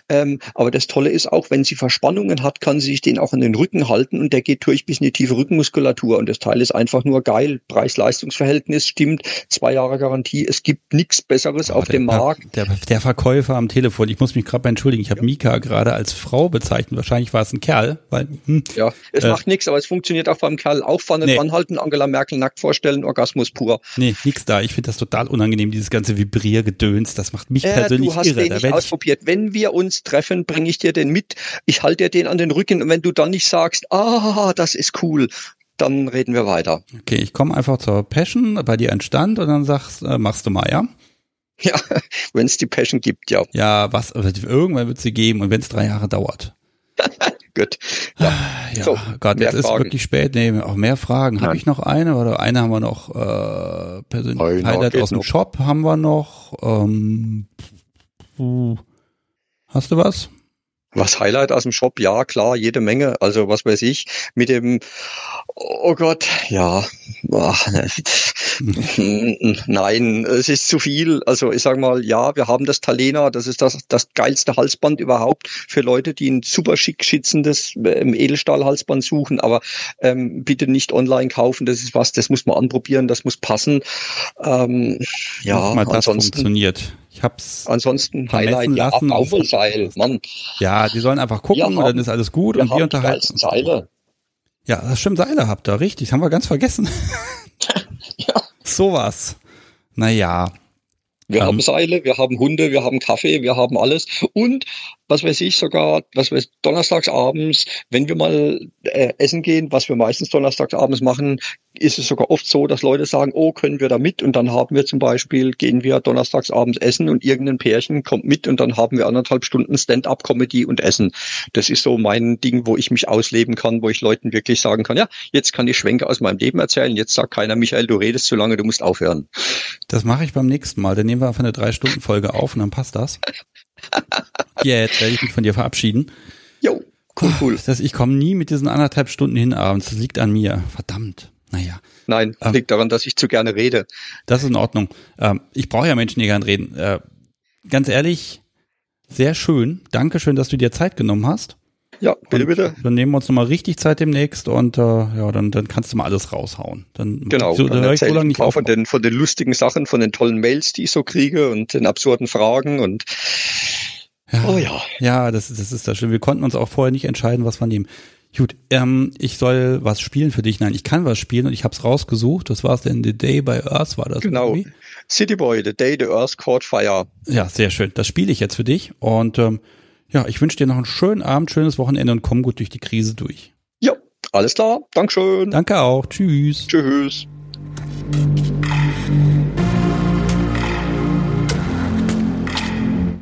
Ähm, aber das Tolle ist auch, wenn sie Verspannungen hat, kann sie sich den auch an den Rücken halten und der geht durch bis in die tiefe Rückenmuskulatur. Und das Teil ist einfach nur geil. Preis-Leistungs-Verhältnis stimmt. Zwei Jahre Garantie. Es gibt nichts Besseres oh, auf dem Markt. Der, der der Verkäufer am Telefon. Ich muss mich gerade entschuldigen. Ich habe. Mika gerade als Frau bezeichnet. Wahrscheinlich war es ein Kerl. Weil, hm, ja, es äh, macht nichts, aber es funktioniert auch beim Kerl. Auch vorne nee. dranhalten, Angela Merkel nackt vorstellen, Orgasmus pur. Nee, nix da. Ich finde das total unangenehm, dieses ganze Vibriergedöns. Das macht mich äh, persönlich du hast irre. Den nicht ausprobiert. Wenn wir uns treffen, bringe ich dir den mit. Ich halte dir den an den Rücken und wenn du dann nicht sagst, ah, das ist cool, dann reden wir weiter. Okay, ich komme einfach zur Passion, bei dir entstand und dann sagst, äh, machst du mal, ja? Ja, wenn es die Passion gibt, ja. Ja, was, irgendwann wird sie geben und wenn es drei Jahre dauert. Gut. Ja, ja so, Gott, jetzt ist wirklich spät. Nee, auch mehr Fragen. Habe ich noch eine oder eine haben wir noch äh, persönlich Highlight aus dem noch. Shop haben wir noch. Ähm, hast du was? Was Highlight aus dem Shop? Ja, klar, jede Menge. Also was weiß ich, mit dem, oh Gott, ja, ach, nein, es ist zu viel. Also ich sage mal, ja, wir haben das Talena, das ist das, das geilste Halsband überhaupt für Leute, die ein super schick schützendes ähm, Edelstahl-Halsband suchen, aber ähm, bitte nicht online kaufen, das ist was, das muss man anprobieren, das muss passen. Ähm, ja, mal das ansonsten, funktioniert. Ich hab's ansonsten Highlight lassen. Ja, Aufseil, Mann. Ja, die sollen einfach gucken ja, und dann ist alles gut und wir unterhalten. Seile. Ja, das stimmt, Seile habt ihr, richtig. Das haben wir ganz vergessen. ja. Sowas. Naja. Wir ähm, haben Seile, wir haben Hunde, wir haben Kaffee, wir haben alles. Und was weiß ich sogar, was weiß donnerstags abends, wenn wir mal äh, essen gehen, was wir meistens donnerstags abends machen, ist es sogar oft so, dass Leute sagen, oh, können wir da mit? Und dann haben wir zum Beispiel, gehen wir donnerstags abends essen und irgendein Pärchen kommt mit und dann haben wir anderthalb Stunden Stand-up-Comedy und Essen. Das ist so mein Ding, wo ich mich ausleben kann, wo ich Leuten wirklich sagen kann, ja, jetzt kann ich Schwenke aus meinem Leben erzählen, jetzt sagt keiner, Michael, du redest zu lange, du musst aufhören. Das mache ich beim nächsten Mal. Dann nehmen wir einfach eine Drei-Stunden-Folge auf und dann passt das. Jetzt werde ich mich von dir verabschieden. Jo, cool, cool. Das, ich komme nie mit diesen anderthalb Stunden hin abends. Das liegt an mir. Verdammt. Naja. Nein, ähm, liegt daran, dass ich zu gerne rede. Das ist in Ordnung. Ähm, ich brauche ja Menschen, die gerne reden. Äh, ganz ehrlich, sehr schön. Dankeschön, dass du dir Zeit genommen hast. Ja, bitte, und bitte. Dann nehmen wir uns nochmal richtig Zeit demnächst und äh, ja, dann, dann kannst du mal alles raushauen. Dann, genau, so, dann, ich so lange nicht von den, von den lustigen Sachen, von den tollen Mails, die ich so kriege und den absurden Fragen und ja, oh ja. Ja, das, das ist das schön. Wir konnten uns auch vorher nicht entscheiden, was wir nehmen. Gut, ähm, ich soll was spielen für dich. Nein, ich kann was spielen und ich habe es rausgesucht. Das war es denn The Day by Earth war das. Genau. Irgendwie? City Boy, The Day the Earth Caught Fire. Ja, sehr schön. Das spiele ich jetzt für dich. Und ähm, ja, ich wünsche dir noch einen schönen Abend, schönes Wochenende und komm gut durch die Krise durch. Ja, alles klar. Dankeschön. Danke auch. Tschüss. Tschüss.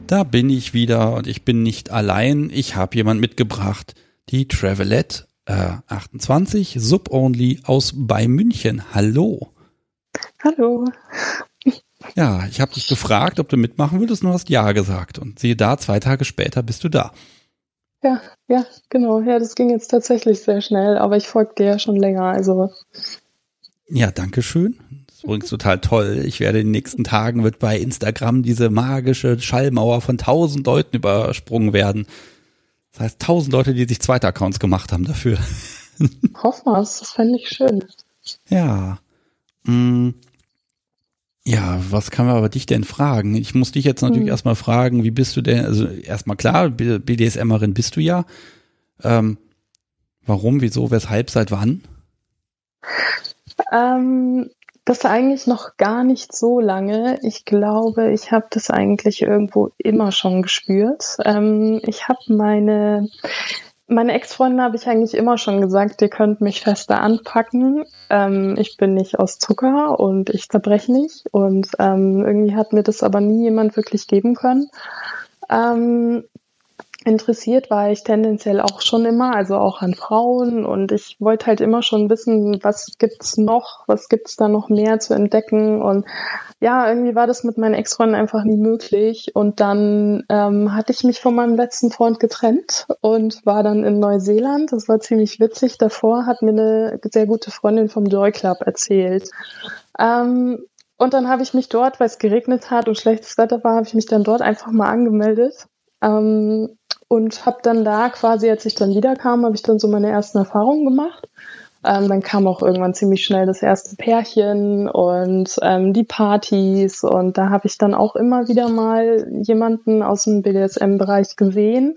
Da bin ich wieder und ich bin nicht allein. Ich habe jemand mitgebracht, die Travelette äh, 28 Sub-Only aus bei München. Hallo. Hallo. Ja, ich habe dich gefragt, ob du mitmachen würdest und du hast ja gesagt. Und siehe da, zwei Tage später bist du da. Ja, ja, genau. Ja, das ging jetzt tatsächlich sehr schnell, aber ich folge dir ja schon länger, also. Ja, danke schön übrigens total toll. Ich werde in den nächsten Tagen wird bei Instagram diese magische Schallmauer von tausend Leuten übersprungen werden. Das heißt, tausend Leute, die sich zweite Accounts gemacht haben dafür. Hoffen wir das fände ich schön. Ja. Mm. Ja, was kann man aber dich denn fragen? Ich muss dich jetzt natürlich hm. erstmal fragen, wie bist du denn, also erstmal klar, BDSMerin bist du ja. Ähm, warum, wieso, weshalb, seit wann? Ähm, das eigentlich noch gar nicht so lange. Ich glaube, ich habe das eigentlich irgendwo immer schon gespürt. Ähm, ich habe meine meine Ex-Freunde habe ich eigentlich immer schon gesagt, ihr könnt mich fester anpacken. Ähm, ich bin nicht aus Zucker und ich zerbreche nicht. Und ähm, irgendwie hat mir das aber nie jemand wirklich geben können. Ähm, interessiert war ich tendenziell auch schon immer, also auch an Frauen und ich wollte halt immer schon wissen, was gibt's noch, was gibt's da noch mehr zu entdecken und ja, irgendwie war das mit meinen Ex-Freunden einfach nie möglich und dann ähm, hatte ich mich von meinem letzten Freund getrennt und war dann in Neuseeland. Das war ziemlich witzig. Davor hat mir eine sehr gute Freundin vom Joy Club erzählt. Ähm, und dann habe ich mich dort, weil es geregnet hat und schlechtes Wetter war, habe ich mich dann dort einfach mal angemeldet. Ähm, und habe dann da quasi, als ich dann wiederkam, habe ich dann so meine ersten Erfahrungen gemacht. Ähm, dann kam auch irgendwann ziemlich schnell das erste Pärchen und ähm, die Partys und da habe ich dann auch immer wieder mal jemanden aus dem BDSM-Bereich gesehen,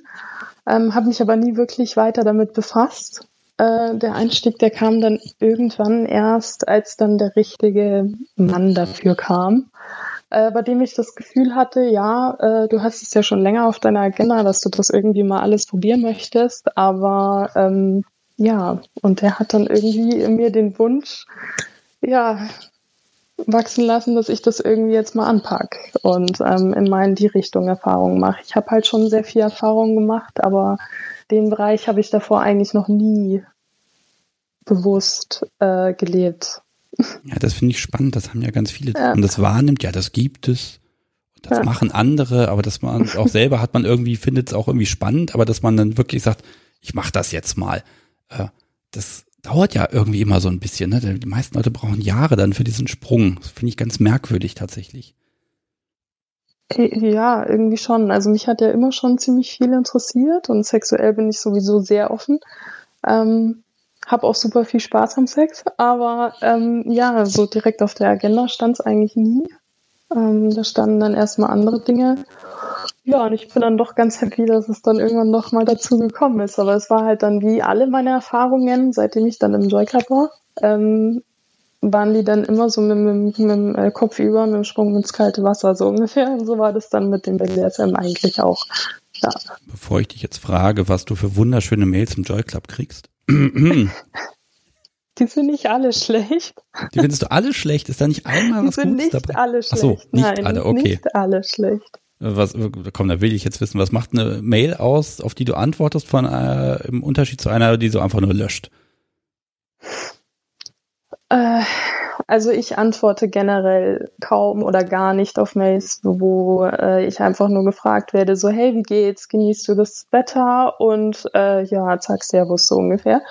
ähm, habe mich aber nie wirklich weiter damit befasst. Äh, der Einstieg, der kam dann irgendwann erst, als dann der richtige Mann dafür kam äh, bei dem ich das Gefühl hatte, ja, äh, du hast es ja schon länger auf deiner Agenda, dass du das irgendwie mal alles probieren möchtest, aber ähm, ja, und der hat dann irgendwie in mir den Wunsch, ja, wachsen lassen, dass ich das irgendwie jetzt mal anpack und ähm, in meinen die Richtung Erfahrungen mache. Ich habe halt schon sehr viel Erfahrung gemacht, aber den Bereich habe ich davor eigentlich noch nie bewusst äh, gelebt. Ja, das finde ich spannend. Das haben ja ganz viele. Ja. Und das wahrnimmt, ja, das gibt es. Das ja. machen andere, aber dass man auch selber hat man irgendwie, findet es auch irgendwie spannend, aber dass man dann wirklich sagt, ich mache das jetzt mal. Äh, das dauert ja irgendwie immer so ein bisschen. Ne? Die meisten Leute brauchen Jahre dann für diesen Sprung. Das finde ich ganz merkwürdig tatsächlich. Äh, ja, irgendwie schon. Also mich hat ja immer schon ziemlich viel interessiert und sexuell bin ich sowieso sehr offen. Ähm, habe auch super viel Spaß am Sex, aber ähm, ja, so direkt auf der Agenda stand es eigentlich nie. Ähm, da standen dann erstmal andere Dinge. Ja, und ich bin dann doch ganz happy, dass es dann irgendwann noch mal dazu gekommen ist. Aber es war halt dann wie alle meine Erfahrungen, seitdem ich dann im Joy Club war, ähm, waren die dann immer so mit, mit, mit dem äh, Kopf über, mit dem Sprung ins kalte Wasser, so ungefähr. Und so war das dann mit dem BDSM eigentlich auch. Ja. Bevor ich dich jetzt frage, was du für wunderschöne Mails im Joy Club kriegst, Die sind nicht alle schlecht. Die findest du alle schlecht? Ist da nicht einmal was Gutes nicht dabei? alle schlecht. Ach so, nicht Nein, alle, okay. Nicht alle schlecht. Was, komm, da will ich jetzt wissen, was macht eine Mail aus, auf die du antwortest von äh, im Unterschied zu einer, die so einfach nur löscht? Äh, also ich antworte generell kaum oder gar nicht auf Mails, wo äh, ich einfach nur gefragt werde, so hey, wie geht's? Genießt du das Wetter? Und äh, ja, zack, Servus so ungefähr.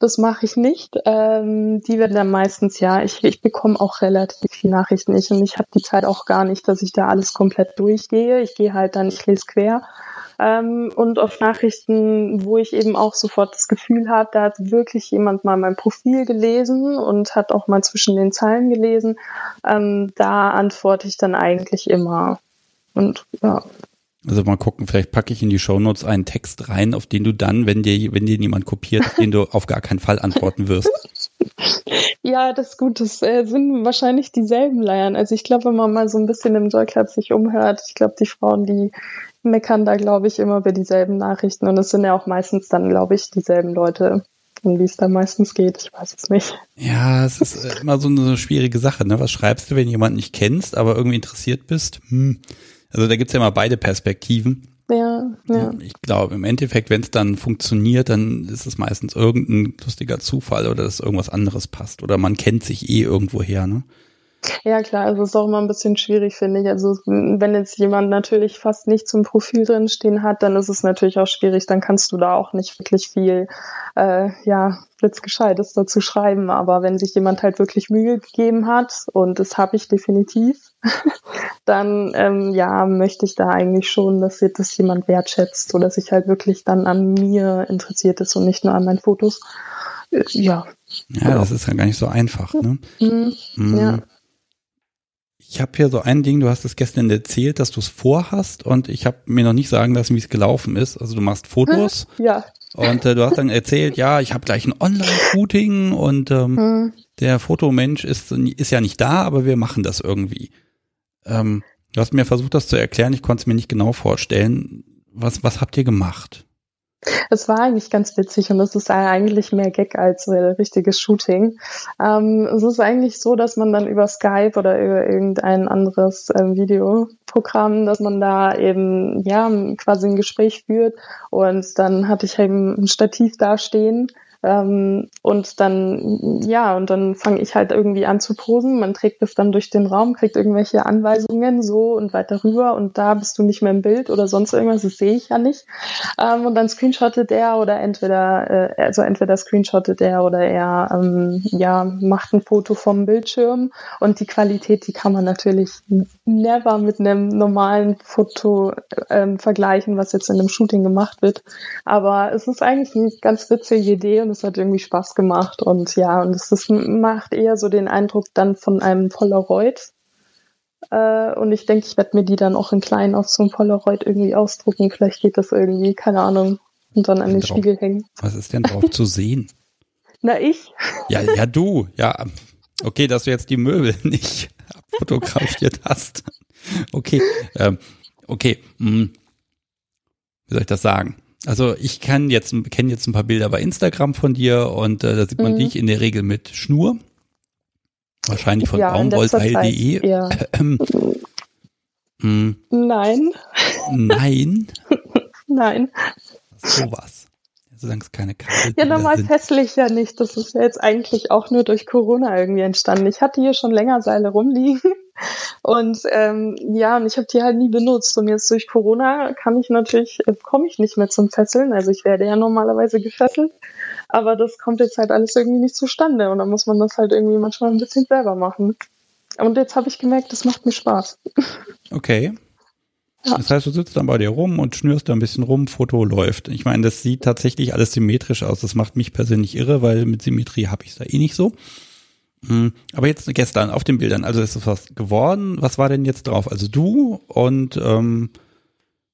Das mache ich nicht. Ähm, die werden dann meistens, ja, ich, ich bekomme auch relativ viele Nachrichten nicht und ich habe die Zeit auch gar nicht, dass ich da alles komplett durchgehe. Ich gehe halt dann, ich lese quer ähm, und auf Nachrichten, wo ich eben auch sofort das Gefühl habe, da hat wirklich jemand mal mein Profil gelesen und hat auch mal zwischen den Zeilen gelesen. Ähm, da antworte ich dann eigentlich immer. Und ja. Also mal gucken, vielleicht packe ich in die Shownotes einen Text rein, auf den du dann, wenn dir, wenn dir jemand kopiert, auf den du auf gar keinen Fall antworten wirst. Ja, das ist gut. Das äh, sind wahrscheinlich dieselben Leiern. Also ich glaube, wenn man mal so ein bisschen im Joy Club sich umhört, ich glaube, die Frauen, die meckern da, glaube ich, immer über dieselben Nachrichten. Und es sind ja auch meistens dann, glaube ich, dieselben Leute. Und wie es da meistens geht, ich weiß es nicht. Ja, es ist äh, immer so eine schwierige Sache. Ne? Was schreibst du, wenn du jemanden nicht kennst, aber irgendwie interessiert bist? Hm. Also da gibt's ja immer beide Perspektiven. Ja, ja. Ich glaube, im Endeffekt, wenn es dann funktioniert, dann ist es meistens irgendein lustiger Zufall oder dass irgendwas anderes passt. Oder man kennt sich eh irgendwoher, ne? Ja, klar, also ist auch immer ein bisschen schwierig, finde ich. Also wenn jetzt jemand natürlich fast nicht zum Profil drin stehen hat, dann ist es natürlich auch schwierig. Dann kannst du da auch nicht wirklich viel, äh, ja, blitzgescheites dazu schreiben. Aber wenn sich jemand halt wirklich Mühe gegeben hat, und das habe ich definitiv, dann ähm, ja, möchte ich da eigentlich schon, dass das jemand wertschätzt oder sich halt wirklich dann an mir interessiert ist und nicht nur an meinen Fotos. Äh, ja. Ja, das ist ja gar nicht so einfach, ne? Mhm. Mhm. Ja. Ich habe hier so ein Ding, du hast es gestern erzählt, dass du es vorhast und ich habe mir noch nicht sagen lassen, wie es gelaufen ist. Also du machst Fotos. Ja. Und äh, du hast dann erzählt, ja, ich habe gleich ein Online-Shooting und ähm, hm. der Fotomensch ist, ist ja nicht da, aber wir machen das irgendwie. Ähm, du hast mir versucht, das zu erklären, ich konnte es mir nicht genau vorstellen. Was, was habt ihr gemacht? Es war eigentlich ganz witzig und es ist eigentlich mehr Gag als richtiges Shooting. Ähm, es ist eigentlich so, dass man dann über Skype oder über irgendein anderes äh, Videoprogramm, dass man da eben ja quasi ein Gespräch führt und dann hatte ich eben ein Stativ dastehen ähm, und dann, ja, und dann fange ich halt irgendwie an zu posen. Man trägt es dann durch den Raum, kriegt irgendwelche Anweisungen so und weiter rüber und da bist du nicht mehr im Bild oder sonst irgendwas, das sehe ich ja nicht. Ähm, und dann screenshottet der oder entweder, äh, also entweder screenshottet der oder er, ähm, ja, macht ein Foto vom Bildschirm und die Qualität, die kann man natürlich never mit einem normalen Foto ähm, vergleichen, was jetzt in einem Shooting gemacht wird. Aber es ist eigentlich eine ganz witzige Idee und es hat irgendwie Spaß gemacht und ja, und es ist, macht eher so den Eindruck dann von einem Polaroid. Äh, und ich denke, ich werde mir die dann auch in klein auf so ein Polaroid irgendwie ausdrucken. Vielleicht geht das irgendwie, keine Ahnung, und dann an den drauf, Spiegel hängen. Was ist denn drauf zu sehen? Na, ich? Ja, ja, du. Ja, okay, dass du jetzt die Möbel nicht fotografiert hast. Okay, ähm, okay. Hm. Wie soll ich das sagen? Also ich kann jetzt kenne jetzt ein paar Bilder bei Instagram von dir und äh, da sieht man mhm. dich in der Regel mit Schnur. Wahrscheinlich von ja, baumwollteil.de. Ja. Hm. Nein. Nein. Nein. Sowas. Solange es keine Kabel Ja, normal fessel ich ja nicht. Das ist ja jetzt eigentlich auch nur durch Corona irgendwie entstanden. Ich hatte hier schon länger Seile rumliegen und ähm, ja, und ich habe die halt nie benutzt. Und jetzt durch Corona kann ich natürlich, äh, komme ich nicht mehr zum Fesseln. Also ich werde ja normalerweise gefesselt. Aber das kommt jetzt halt alles irgendwie nicht zustande. Und dann muss man das halt irgendwie manchmal ein bisschen selber machen. Und jetzt habe ich gemerkt, das macht mir Spaß. Okay. Ja. Das heißt, du sitzt dann bei dir rum und schnürst da ein bisschen rum, Foto läuft. Ich meine, das sieht tatsächlich alles symmetrisch aus. Das macht mich persönlich irre, weil mit Symmetrie habe ich es da eh nicht so. Hm, aber jetzt gestern auf den Bildern, also ist es was geworden. Was war denn jetzt drauf? Also du und ähm,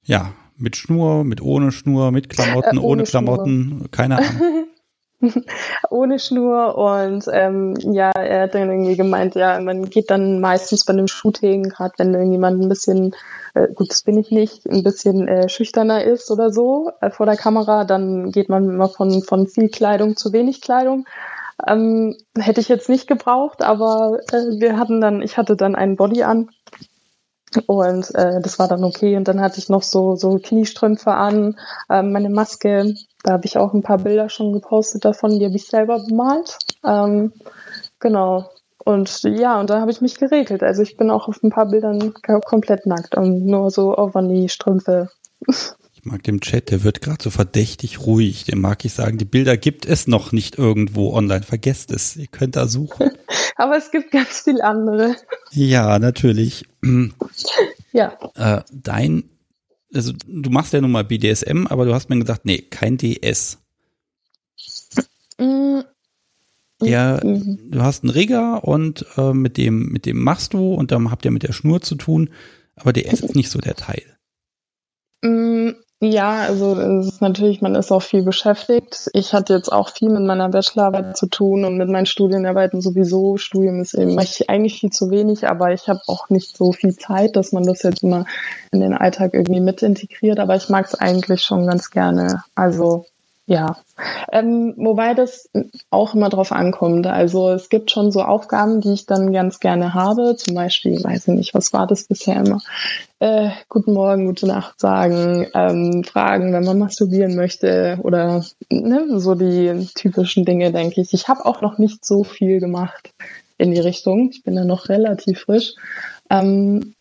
ja, mit Schnur, mit ohne Schnur, mit Klamotten, äh, ohne, ohne Klamotten, keine Ahnung. ohne Schnur und ähm, ja, er hat dann irgendwie gemeint, ja, man geht dann meistens bei einem Shooting, gerade wenn irgendjemand ein bisschen, äh, gut, das bin ich nicht, ein bisschen äh, schüchterner ist oder so äh, vor der Kamera, dann geht man immer von, von viel Kleidung zu wenig Kleidung. Ähm, hätte ich jetzt nicht gebraucht, aber äh, wir hatten dann, ich hatte dann einen Body an und äh, das war dann okay. Und dann hatte ich noch so, so Kniestrümpfe an, äh, meine Maske. Da habe ich auch ein paar Bilder schon gepostet davon, die habe ich selber bemalt. Ähm, genau. Und ja, und da habe ich mich geregelt. Also ich bin auch auf ein paar Bildern komplett nackt und nur so Overknee-Strümpfe. Mag den Chat, der wird gerade so verdächtig ruhig. Dem mag ich sagen, die Bilder gibt es noch nicht irgendwo online. Vergesst es. Ihr könnt da suchen. Aber es gibt ganz viel andere. Ja, natürlich. ja. Äh, dein, also du machst ja nun mal BDSM, aber du hast mir gesagt, nee, kein DS. Mm. Ja, mhm. du hast einen Rigger und äh, mit dem, mit dem machst du und dann habt ihr mit der Schnur zu tun, aber DS ist nicht so der Teil. Mm, ja, also es ist natürlich, man ist auch viel beschäftigt. Ich hatte jetzt auch viel mit meiner Bachelorarbeit zu tun und mit meinen Studienarbeiten sowieso. Studium ist eben eigentlich viel zu wenig, aber ich habe auch nicht so viel Zeit, dass man das jetzt immer in den Alltag irgendwie mit integriert. Aber ich mag es eigentlich schon ganz gerne. Also ja, ähm, wobei das auch immer drauf ankommt. Also es gibt schon so Aufgaben, die ich dann ganz gerne habe. Zum Beispiel, weiß ich nicht, was war das bisher immer? Äh, guten Morgen, gute Nacht sagen, ähm, fragen, wenn man masturbieren möchte oder ne, so die typischen Dinge, denke ich. Ich habe auch noch nicht so viel gemacht in die Richtung. Ich bin ja noch relativ frisch. Ähm,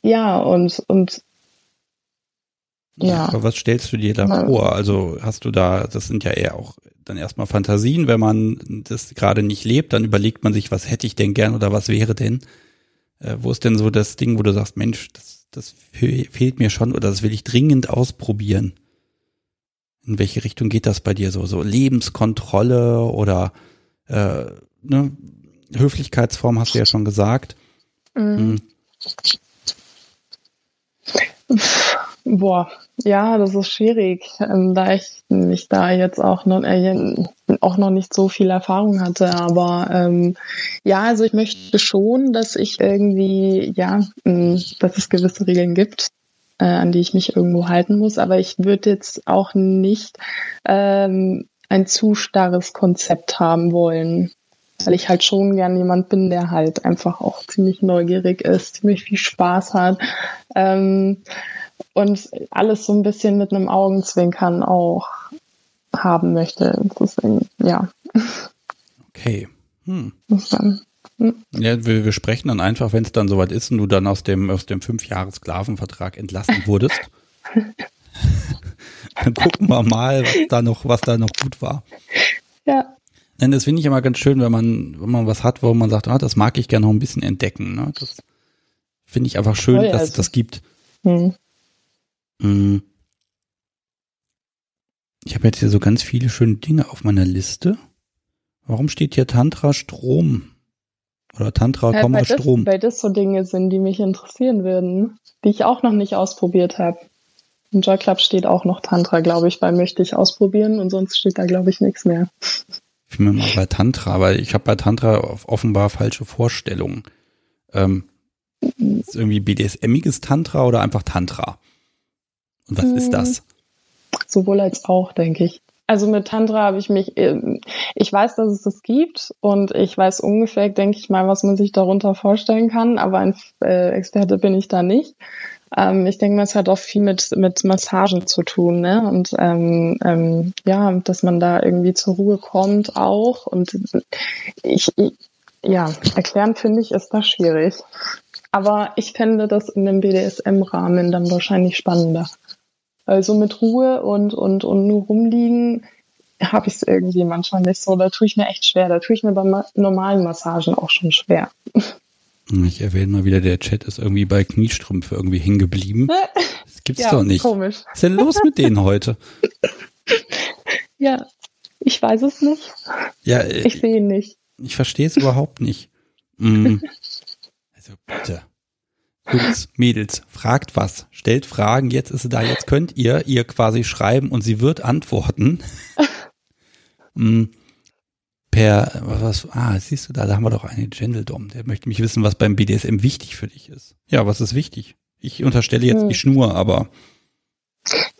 ja, und, und ja. Aber was stellst du dir da ja. vor? Also hast du da, das sind ja eher auch dann erstmal Fantasien, wenn man das gerade nicht lebt, dann überlegt man sich, was hätte ich denn gern oder was wäre denn? Äh, wo ist denn so das Ding, wo du sagst, Mensch, das, das fehlt mir schon oder das will ich dringend ausprobieren? In welche Richtung geht das bei dir so? So Lebenskontrolle oder äh, ne? Höflichkeitsform hast du ja schon gesagt. Mhm. Boah, ja, das ist schwierig, ähm, da ich mich da jetzt auch noch, äh, auch noch nicht so viel Erfahrung hatte. Aber ähm, ja, also ich möchte schon, dass ich irgendwie, ja, mh, dass es gewisse Regeln gibt, äh, an die ich mich irgendwo halten muss. Aber ich würde jetzt auch nicht ähm, ein zu starres Konzept haben wollen weil ich halt schon gern jemand bin, der halt einfach auch ziemlich neugierig ist, ziemlich viel Spaß hat ähm, und alles so ein bisschen mit einem Augenzwinkern auch haben möchte. Deswegen, ja. Okay. Hm. hm. Ja, wir, wir sprechen dann einfach, wenn es dann soweit ist und du dann aus dem, aus dem fünf Jahres Sklavenvertrag entlassen wurdest. dann gucken wir mal, was da noch, was da noch gut war. Ja. Denn das finde ich immer ganz schön, wenn man, wenn man was hat, wo man sagt, ah, das mag ich gerne noch ein bisschen entdecken. Ne? Das finde ich einfach schön, ja, dass also. es das gibt. Hm. Hm. Ich habe jetzt hier so ganz viele schöne Dinge auf meiner Liste. Warum steht hier Tantra Strom? Oder Tantra, ja, weil Strom? Das, weil das so Dinge sind, die mich interessieren würden, die ich auch noch nicht ausprobiert habe. Im Joy Club steht auch noch Tantra, glaube ich, weil möchte ich ausprobieren und sonst steht da, glaube ich, nichts mehr. Ich bin mir mal bei Tantra, weil ich habe bei Tantra offenbar falsche Vorstellungen. Ähm, ist irgendwie BDSMiges Tantra oder einfach Tantra? Und was hm. ist das? Sowohl als auch, denke ich. Also mit Tantra habe ich mich, ähm, ich weiß, dass es das gibt und ich weiß ungefähr, denke ich mal, was man sich darunter vorstellen kann, aber ein äh, Experte bin ich da nicht. Ähm, ich denke mal, es hat auch viel mit, mit Massagen zu tun, ne? Und ähm, ähm, ja, dass man da irgendwie zur Ruhe kommt auch. Und ich, ich ja, erklären finde ich, ist das schwierig. Aber ich fände das in dem BDSM-Rahmen dann wahrscheinlich spannender. Also mit Ruhe und, und, und nur rumliegen habe ich es irgendwie manchmal nicht so. Da tue ich mir echt schwer. Da tue ich mir bei normalen Massagen auch schon schwer. Ich erwähne mal wieder, der Chat ist irgendwie bei Kniestrümpfe irgendwie hängen geblieben. Das gibt's ja, doch nicht. Komisch. Was ist denn los mit denen heute? Ja, ich weiß es nicht. Ja, äh, ich sehe ihn nicht. Ich verstehe es überhaupt nicht. Mm. Also bitte. Jungs, Mädels, fragt was, stellt Fragen, jetzt ist sie da, jetzt könnt ihr ihr quasi schreiben und sie wird antworten. mm per, was, ah, siehst du, da, da haben wir doch einen Gendeldom, der möchte mich wissen, was beim BDSM wichtig für dich ist. Ja, was ist wichtig? Ich unterstelle jetzt hm. die Schnur, aber.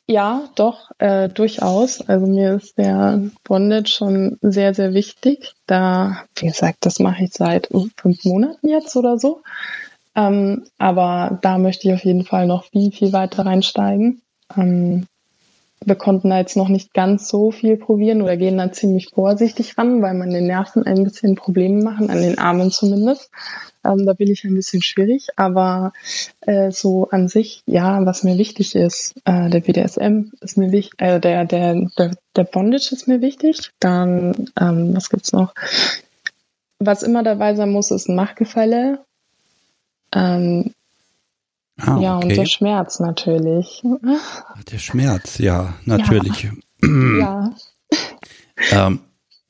Ja, doch, äh, durchaus. Also mir ist der Bondage schon sehr, sehr wichtig. Da, wie gesagt, das mache ich seit fünf Monaten jetzt oder so. Ähm, aber da möchte ich auf jeden Fall noch viel, viel weiter reinsteigen. Ähm, wir konnten da jetzt noch nicht ganz so viel probieren oder gehen dann ziemlich vorsichtig ran, weil den Nerven ein bisschen Probleme machen, an den Armen zumindest. Ähm, da bin ich ein bisschen schwierig, aber äh, so an sich, ja, was mir wichtig ist, äh, der BDSM ist mir wichtig, äh, der, der, der, der Bondage ist mir wichtig. Dann, ähm, was gibt's noch? Was immer dabei sein muss, ist ein Machtgefälle. Ähm, Ah, ja, okay. und der Schmerz natürlich. Der Schmerz, ja, natürlich. Ja. ja. ähm,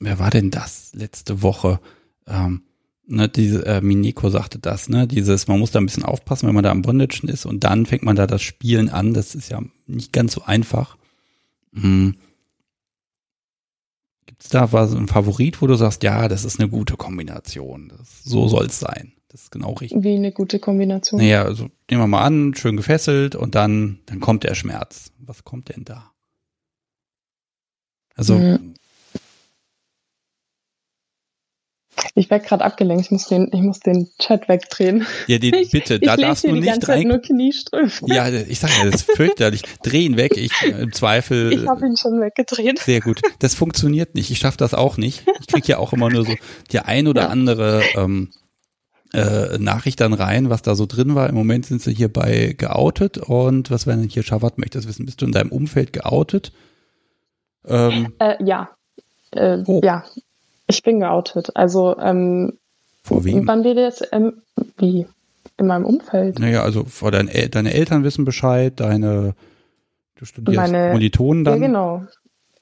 wer war denn das letzte Woche? Ähm, ne, diese, äh, Mineko sagte das, ne? Dieses, man muss da ein bisschen aufpassen, wenn man da am Bondagen ist und dann fängt man da das Spielen an. Das ist ja nicht ganz so einfach. Hm. Gibt es da was, ein Favorit, wo du sagst, ja, das ist eine gute Kombination. Das, so soll es sein. Das ist genau richtig. Wie eine gute Kombination. Naja, also nehmen wir mal an, schön gefesselt und dann, dann kommt der Schmerz. Was kommt denn da? Also. Mhm. Ich werde gerade abgelenkt, ich muss, den, ich muss den Chat wegdrehen. Ja, die, bitte, ich, da darfst du nicht rein. Nur Kniestrümpfe. Ja, ich sage ja, das ist fürchterlich. Dreh ihn weg, ich im Zweifel. Ich habe ihn schon weggedreht. Sehr gut. Das funktioniert nicht. Ich schaffe das auch nicht. Ich kriege ja auch immer nur so die ein oder ja. andere ähm, äh, Nachricht dann rein, was da so drin war. Im Moment sind sie hier bei geoutet und was wäre denn hier, Schabat möchtest wissen, bist du in deinem Umfeld geoutet? Ähm, äh, ja. Äh, oh. Ja, ich bin geoutet. Also ähm, vor wem? Wann BDSM? Wie? In meinem Umfeld. Naja, also vor dein, deine Eltern wissen Bescheid, deine du studierst Meine, Kommilitonen dann. Ja, genau.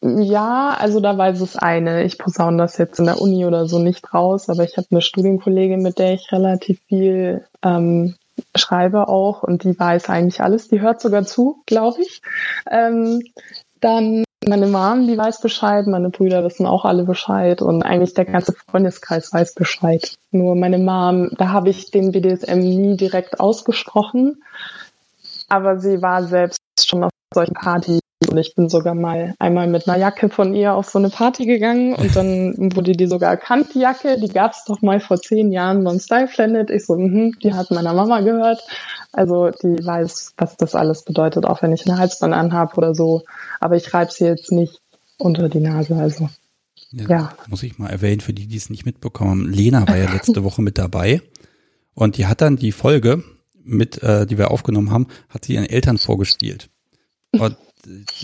Ja, also da weiß es eine. Ich posaune das jetzt in der Uni oder so nicht raus, aber ich habe eine Studienkollegin, mit der ich relativ viel ähm, schreibe auch und die weiß eigentlich alles. Die hört sogar zu, glaube ich. Ähm, dann meine Mom, die weiß Bescheid, meine Brüder wissen auch alle Bescheid und eigentlich der ganze Freundeskreis weiß Bescheid. Nur meine Mom, da habe ich den BDSM nie direkt ausgesprochen, aber sie war selbst schon auf solchen Partys und ich bin sogar mal einmal mit einer Jacke von ihr auf so eine Party gegangen und dann wurde die sogar erkannt, die Jacke. Die gab es doch mal vor zehn Jahren beim Style Planet. Ich so, mh, die hat meiner Mama gehört. Also die weiß, was das alles bedeutet, auch wenn ich eine Halsband anhabe oder so. Aber ich reibe sie jetzt nicht unter die Nase. Also ja, ja. Muss ich mal erwähnen, für die, die es nicht mitbekommen. Lena war ja letzte Woche mit dabei und die hat dann die Folge mit, äh, die wir aufgenommen haben, hat sie ihren Eltern vorgespielt. Und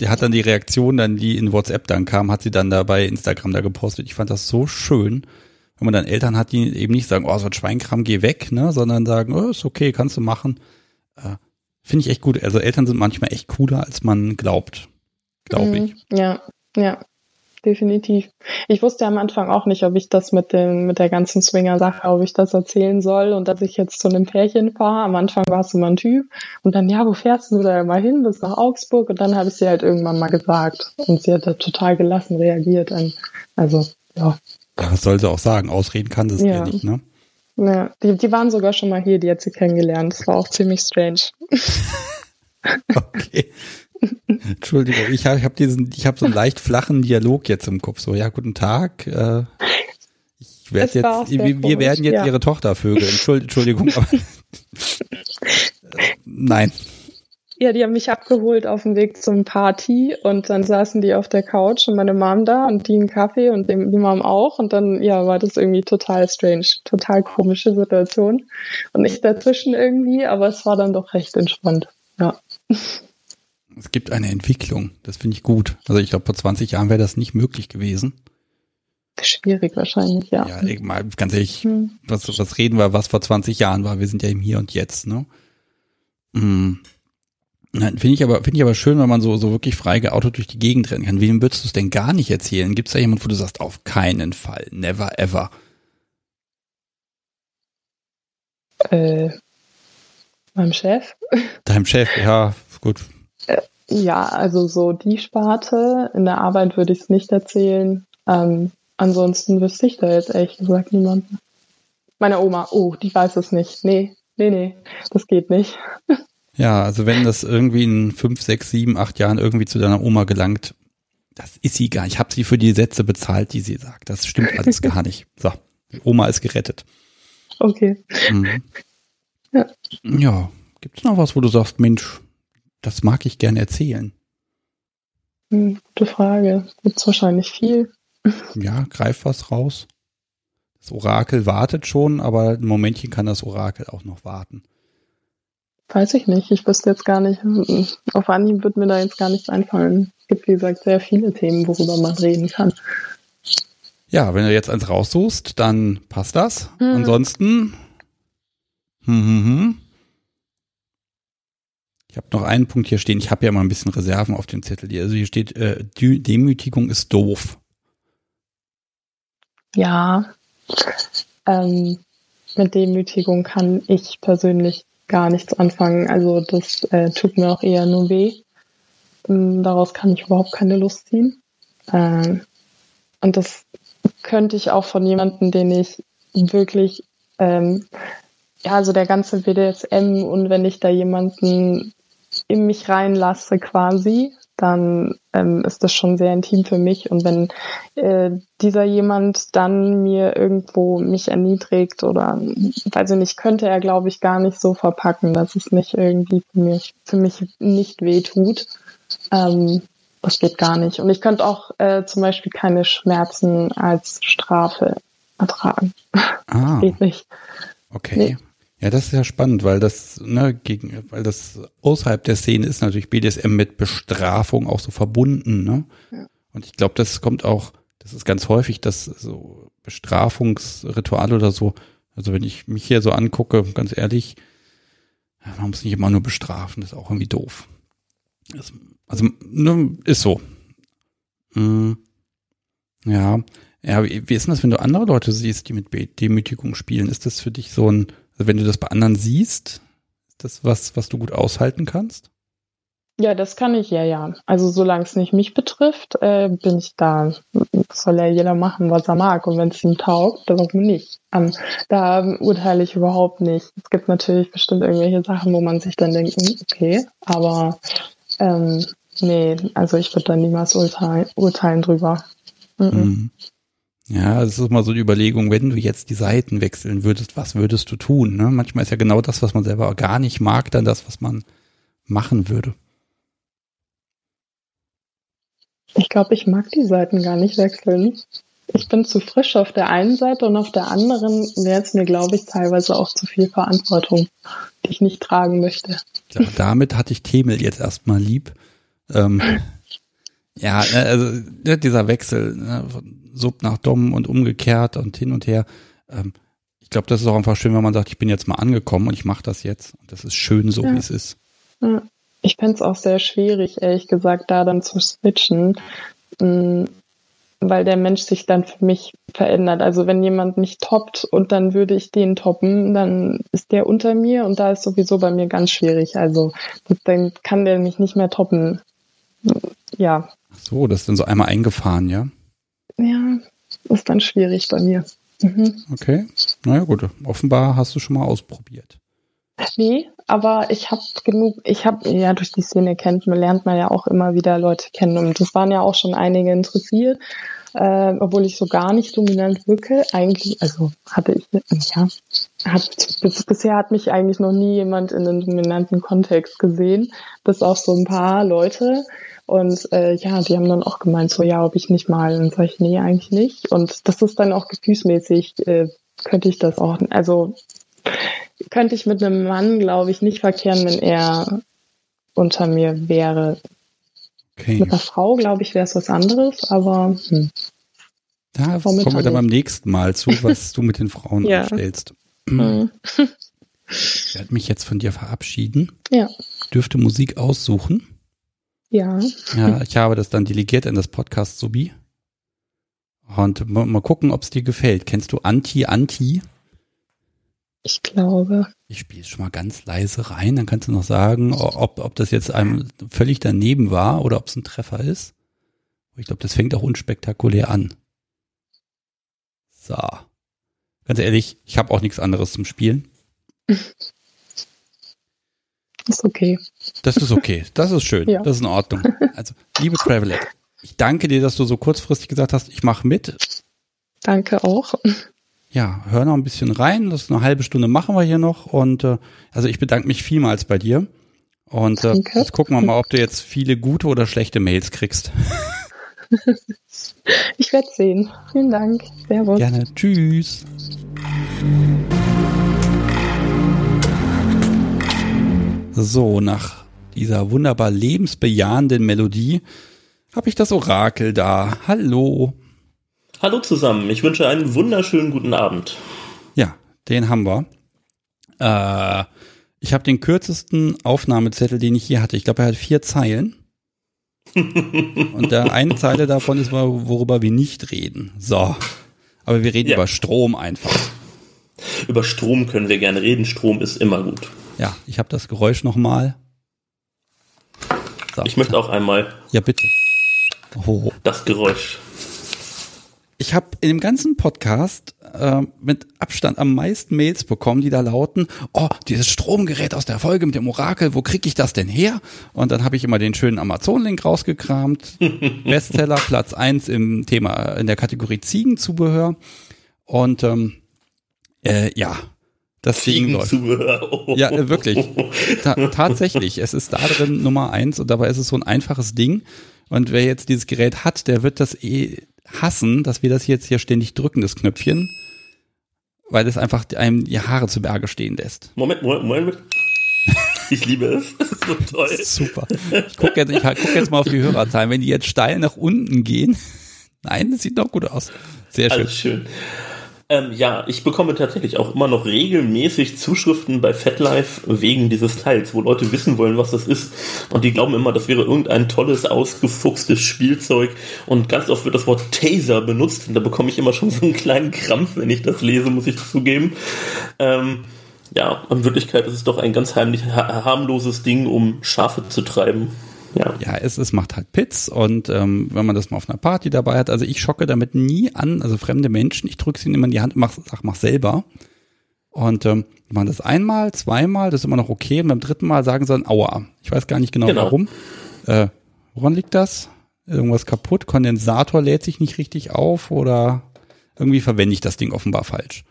hat dann die Reaktion, dann die in WhatsApp dann kam, hat sie dann da bei Instagram da gepostet. Ich fand das so schön, wenn man dann Eltern hat, die eben nicht sagen, oh, so ein Schweinkram, geh weg, ne, sondern sagen, oh, ist okay, kannst du machen. Äh, Finde ich echt gut. Also Eltern sind manchmal echt cooler, als man glaubt, glaube mhm. ich. Ja, ja definitiv. Ich wusste am Anfang auch nicht, ob ich das mit dem, mit der ganzen Swinger-Sache, ob ich das erzählen soll und dass ich jetzt zu einem Pärchen fahre. Am Anfang war es immer ein Typ und dann, ja, wo fährst du da mal hin? Bis nach Augsburg und dann habe ich sie halt irgendwann mal gesagt und sie hat da total gelassen reagiert. Also, ja. Was soll sie auch sagen? Ausreden kann sie es ja. ja nicht, ne? Ja, die, die waren sogar schon mal hier, die hat sie kennengelernt. Das war auch ziemlich strange. okay. Entschuldigung, ich habe hab diesen, ich habe so einen leicht flachen Dialog jetzt im Kopf. So, ja, guten Tag. Äh, ich werde jetzt, wir, wir werden jetzt ja. ihre Tochter vögeln. Entschuldigung, aber nein. Ja, die haben mich abgeholt auf dem Weg zum Party und dann saßen die auf der Couch und meine Mom da und die einen Kaffee und die Mom auch und dann, ja, war das irgendwie total strange, total komische Situation und ich dazwischen irgendwie, aber es war dann doch recht entspannt, ja. Es gibt eine Entwicklung, das finde ich gut. Also ich glaube, vor 20 Jahren wäre das nicht möglich gewesen. Schwierig wahrscheinlich, ja. Ja, mal ganz ehrlich, hm. was, was reden wir, was vor 20 Jahren war? Wir sind ja im Hier und Jetzt, ne? Hm. Finde ich aber, finde ich aber schön, wenn man so, so wirklich frei geoutet durch die Gegend rennen kann. Wem würdest du es denn gar nicht erzählen? Gibt es da jemand, wo du sagst, auf keinen Fall, never ever? Äh, meinem Chef. Deinem Chef, ja, gut. Ja, also so die Sparte. In der Arbeit würde ich es nicht erzählen. Ähm, ansonsten wüsste ich da jetzt ehrlich gesagt niemanden. Meine Oma, oh, die weiß es nicht. Nee, nee, nee, das geht nicht. Ja, also wenn das irgendwie in fünf, sechs, sieben, acht Jahren irgendwie zu deiner Oma gelangt, das ist sie gar nicht. Ich habe sie für die Sätze bezahlt, die sie sagt. Das stimmt alles gar nicht. So, Oma ist gerettet. Okay. Mhm. Ja. ja. Gibt es noch was, wo du sagst, Mensch, das mag ich gerne erzählen? Hm, gute Frage. Gibt es wahrscheinlich viel. Ja, greif was raus. Das Orakel wartet schon, aber ein Momentchen kann das Orakel auch noch warten. Weiß ich nicht. Ich wüsste jetzt gar nicht. Auf Anhieb wird mir da jetzt gar nichts einfallen. Es gibt, wie gesagt, sehr viele Themen, worüber man reden kann. Ja, wenn du jetzt eins raussuchst, dann passt das. Hm. Ansonsten. Hm, hm, hm. Ich habe noch einen Punkt hier stehen. Ich habe ja mal ein bisschen Reserven auf dem Zettel. Also hier steht, äh, Demütigung ist doof. Ja, ähm, mit Demütigung kann ich persönlich gar nichts anfangen. Also das äh, tut mir auch eher nur weh. Ähm, daraus kann ich überhaupt keine Lust ziehen. Ähm, und das könnte ich auch von jemandem, den ich wirklich, ähm, ja, also der ganze BDSM und wenn ich da jemanden in mich reinlasse quasi, dann ähm, ist das schon sehr intim für mich. Und wenn äh, dieser jemand dann mir irgendwo mich erniedrigt oder, weiß ich nicht, könnte er, glaube ich, gar nicht so verpacken, dass es nicht irgendwie für mich, für mich nicht wehtut. Ähm, das geht gar nicht. Und ich könnte auch äh, zum Beispiel keine Schmerzen als Strafe ertragen. Ah. Das geht nicht. Okay. Nee. Ja, das ist ja spannend, weil das, ne, gegen, weil das außerhalb der Szene ist natürlich BDSM mit Bestrafung auch so verbunden, ne? Ja. Und ich glaube, das kommt auch, das ist ganz häufig, dass so Bestrafungsrituale oder so, also wenn ich mich hier so angucke, ganz ehrlich, man muss nicht immer nur bestrafen, das ist auch irgendwie doof. Das, also, ne, ist so. Mhm. Ja. Ja, wie, wie ist denn das, wenn du andere Leute siehst, die mit Demütigung spielen? Ist das für dich so ein, also wenn du das bei anderen siehst, ist das was, was du gut aushalten kannst? Ja, das kann ich ja, ja. Also solange es nicht mich betrifft, äh, bin ich da. Soll ja jeder machen, was er mag. Und wenn es ihm taugt, dann warum nicht. Ähm, da urteile ich überhaupt nicht. Es gibt natürlich bestimmt irgendwelche Sachen, wo man sich dann denkt, hm, okay, aber ähm, nee, also ich würde da niemals urteilen, urteilen drüber. Mhm. Ja, es ist mal so die Überlegung, wenn du jetzt die Seiten wechseln würdest, was würdest du tun? Ne? Manchmal ist ja genau das, was man selber gar nicht mag, dann das, was man machen würde. Ich glaube, ich mag die Seiten gar nicht wechseln. Ich bin zu frisch auf der einen Seite und auf der anderen wäre es mir, glaube ich, teilweise auch zu viel Verantwortung, die ich nicht tragen möchte. Ja, damit hatte ich Themel jetzt erstmal lieb. Ähm, ja, ne, also ne, dieser Wechsel ne, von Sub nach Dom und umgekehrt und hin und her. Ähm, ich glaube, das ist auch einfach schön, wenn man sagt, ich bin jetzt mal angekommen und ich mache das jetzt. Und das ist schön so, ja. wie es ist. Ja. Ich fände es auch sehr schwierig, ehrlich gesagt, da dann zu switchen, mm, weil der Mensch sich dann für mich verändert. Also wenn jemand mich toppt und dann würde ich den toppen, dann ist der unter mir und da ist sowieso bei mir ganz schwierig. Also dann kann der mich nicht mehr toppen. Ja. So, das ist dann so einmal eingefahren, ja? Ja, ist dann schwierig bei mir. Mhm. Okay, naja gut, offenbar hast du schon mal ausprobiert. Nee, aber ich habe genug, ich habe, ja, durch die Szene kennt man, lernt man ja auch immer wieder Leute kennen und es waren ja auch schon einige interessiert, äh, obwohl ich so gar nicht dominant wirke. Eigentlich, also hatte ich, ja, hat, bis, bisher hat mich eigentlich noch nie jemand in einem dominanten Kontext gesehen, bis auf so ein paar Leute. Und äh, ja, die haben dann auch gemeint, so ja, ob ich nicht mal, und sag ich, nee, eigentlich nicht. Und das ist dann auch gefühlsmäßig, äh, könnte ich das auch, also könnte ich mit einem Mann, glaube ich, nicht verkehren, wenn er unter mir wäre. Okay. Mit einer Frau, glaube ich, wäre es was anderes, aber hm. Da kommen wir dann beim nächsten Mal zu, was du mit den Frauen ja. anstellst. Mhm. Ich werde mich jetzt von dir verabschieden. Ja. Dürfte Musik aussuchen. Ja. Ja, ich habe das dann delegiert in das Podcast Subi. Und mal gucken, ob es dir gefällt. Kennst du Anti-Anti? Ich glaube. Ich spiele es schon mal ganz leise rein, dann kannst du noch sagen, ob, ob das jetzt einem völlig daneben war oder ob es ein Treffer ist. Ich glaube, das fängt auch unspektakulär an. So. Ganz ehrlich, ich habe auch nichts anderes zum Spielen. Ist okay. Das ist okay. Das ist schön. Ja. Das ist in Ordnung. Also, liebe Travelet, ich danke dir, dass du so kurzfristig gesagt hast, ich mache mit. Danke auch ja, hör noch ein bisschen rein. Das ist eine halbe Stunde machen wir hier noch. Und äh, also ich bedanke mich vielmals bei dir. Und äh, jetzt gucken wir mal, ob du jetzt viele gute oder schlechte Mails kriegst. ich werde sehen. Vielen Dank. Servus. Gerne. Tschüss. So, nach dieser wunderbar lebensbejahenden Melodie habe ich das Orakel da. Hallo. Hallo zusammen, ich wünsche einen wunderschönen guten Abend. Ja, den haben wir. Äh, ich habe den kürzesten Aufnahmezettel, den ich hier hatte. Ich glaube, er hat vier Zeilen. Und der eine Zeile davon ist, worüber wir nicht reden. So. Aber wir reden ja. über Strom einfach. Über Strom können wir gerne reden. Strom ist immer gut. Ja, ich habe das Geräusch nochmal. So. Ich möchte auch einmal. Ja, bitte. Oh. Das Geräusch ich habe in dem ganzen Podcast äh, mit Abstand am meisten Mails bekommen, die da lauten, oh, dieses Stromgerät aus der Folge mit dem Orakel, wo krieg ich das denn her? Und dann habe ich immer den schönen Amazon-Link rausgekramt. Bestseller, Platz eins im Thema, in der Kategorie Ziegenzubehör. Und ähm, äh, ja, das Ding läuft. Oh. Ja, äh, wirklich. Ta tatsächlich. Es ist da drin Nummer eins und dabei ist es so ein einfaches Ding. Und wer jetzt dieses Gerät hat, der wird das eh hassen, dass wir das jetzt hier ständig drücken, das Knöpfchen, weil es einfach einem die Haare zu Berge stehen lässt. Moment, Moment, Moment. Ich liebe es. Das ist so toll. Ist super. Ich gucke jetzt, guck jetzt mal auf die Hörerzahlen. Wenn die jetzt steil nach unten gehen, nein, das sieht doch gut aus. Sehr schön. Alles schön. Ähm, ja, ich bekomme tatsächlich auch immer noch regelmäßig Zuschriften bei FatLife wegen dieses Teils, wo Leute wissen wollen, was das ist. Und die glauben immer, das wäre irgendein tolles, ausgefuchstes Spielzeug. Und ganz oft wird das Wort Taser benutzt. Und da bekomme ich immer schon so einen kleinen Krampf, wenn ich das lese, muss ich zugeben. Ähm, ja, in Wirklichkeit ist es doch ein ganz heimlich harmloses Ding, um Schafe zu treiben. Ja, ja es, es macht halt Pits und ähm, wenn man das mal auf einer Party dabei hat, also ich schocke damit nie an, also fremde Menschen, ich drücke sie immer in die Hand und mach, sag, mach selber. Und ähm, machen das einmal, zweimal, das ist immer noch okay. Und beim dritten Mal sagen sie dann Aua. Ich weiß gar nicht genau, genau. warum. Äh, woran liegt das? Irgendwas kaputt? Kondensator lädt sich nicht richtig auf oder irgendwie verwende ich das Ding offenbar falsch.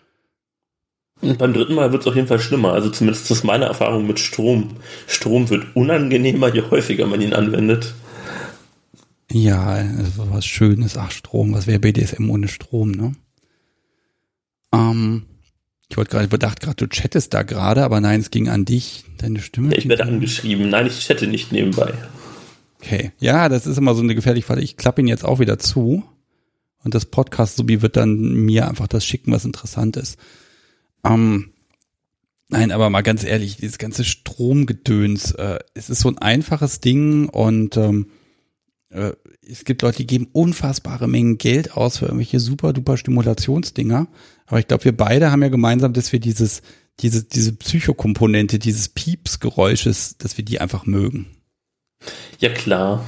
Und beim dritten Mal wird es auf jeden Fall schlimmer. Also zumindest ist meine Erfahrung mit Strom. Strom wird unangenehmer, je häufiger man ihn anwendet. Ja, also was Schönes. Ach, Strom. Was wäre BDSM ohne Strom, ne? Ähm, ich wollte gerade, bedacht gerade, du chattest da gerade, aber nein, es ging an dich. Deine Stimme. Ja, ich werde angeschrieben. Nein, ich chatte nicht nebenbei. Okay. Ja, das ist immer so eine gefährliche Falle. Ich klappe ihn jetzt auch wieder zu. Und das Podcast-Subi wird dann mir einfach das schicken, was interessant ist. Ähm, nein, aber mal ganz ehrlich, dieses ganze Stromgedöns, äh, es ist so ein einfaches Ding und ähm, äh, es gibt Leute, die geben unfassbare Mengen Geld aus für irgendwelche super duper Stimulationsdinger. Aber ich glaube, wir beide haben ja gemeinsam, dass wir dieses, diese, diese Psychokomponente, dieses Piepsgeräusches, dass wir die einfach mögen. Ja, klar.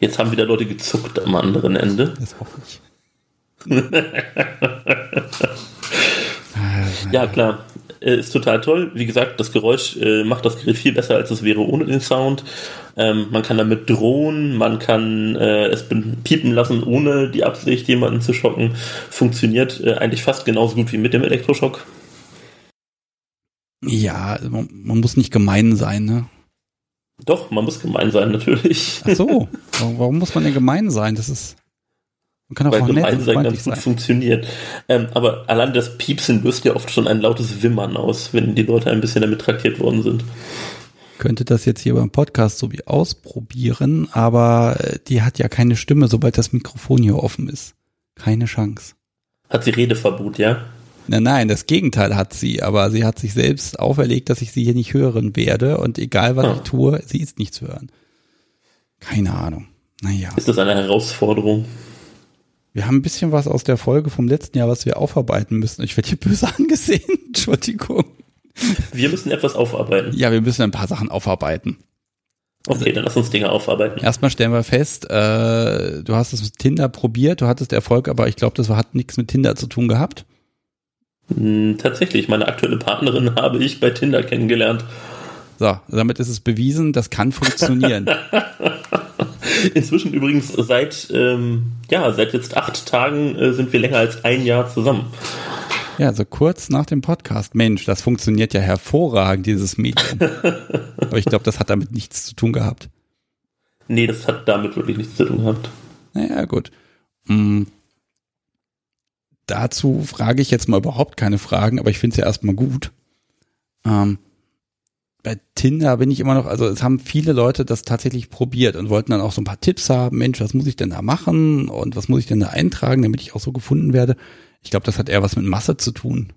Jetzt haben wieder Leute gezuckt am anderen Ende. Das hoffe ich. Ja, klar. Äh, ist total toll. Wie gesagt, das Geräusch äh, macht das Gerät viel besser, als es wäre ohne den Sound. Ähm, man kann damit drohen, man kann äh, es piepen lassen, ohne die Absicht, jemanden zu schocken. Funktioniert äh, eigentlich fast genauso gut wie mit dem Elektroschock. Ja, also man, man muss nicht gemein sein, ne? Doch, man muss gemein sein, natürlich. Ach so, warum muss man denn gemein sein? Das ist. Man kann auch Weil gemein sein ganz gut sein. funktioniert. Ähm, aber allein das Piepsen löst ja oft schon ein lautes Wimmern aus, wenn die Leute ein bisschen damit traktiert worden sind. Könnte das jetzt hier beim Podcast so wie ausprobieren, aber äh, die hat ja keine Stimme, sobald das Mikrofon hier offen ist. Keine Chance. Hat sie Redeverbot, ja? Nein, nein, das Gegenteil hat sie, aber sie hat sich selbst auferlegt, dass ich sie hier nicht hören werde und egal was ah. ich tue, sie ist nicht zu hören. Keine Ahnung. Naja. Ist das eine Herausforderung? Wir haben ein bisschen was aus der Folge vom letzten Jahr, was wir aufarbeiten müssen. Ich werde hier böse angesehen. Entschuldigung. Wir müssen etwas aufarbeiten. Ja, wir müssen ein paar Sachen aufarbeiten. Okay, dann lass uns Dinge aufarbeiten. Erstmal stellen wir fest, äh, du hast es mit Tinder probiert, du hattest Erfolg, aber ich glaube, das hat nichts mit Tinder zu tun gehabt. Hm, tatsächlich, meine aktuelle Partnerin habe ich bei Tinder kennengelernt. So, damit ist es bewiesen, das kann funktionieren. Inzwischen übrigens seit, ähm, ja, seit jetzt acht Tagen äh, sind wir länger als ein Jahr zusammen. Ja, so kurz nach dem Podcast. Mensch, das funktioniert ja hervorragend, dieses Medium. Aber ich glaube, das hat damit nichts zu tun gehabt. Nee, das hat damit wirklich nichts zu tun gehabt. Naja, gut. Hm. Dazu frage ich jetzt mal überhaupt keine Fragen, aber ich finde es ja erstmal gut. Ähm, bei Tinder bin ich immer noch, also es haben viele Leute das tatsächlich probiert und wollten dann auch so ein paar Tipps haben. Mensch, was muss ich denn da machen und was muss ich denn da eintragen, damit ich auch so gefunden werde? Ich glaube, das hat eher was mit Masse zu tun.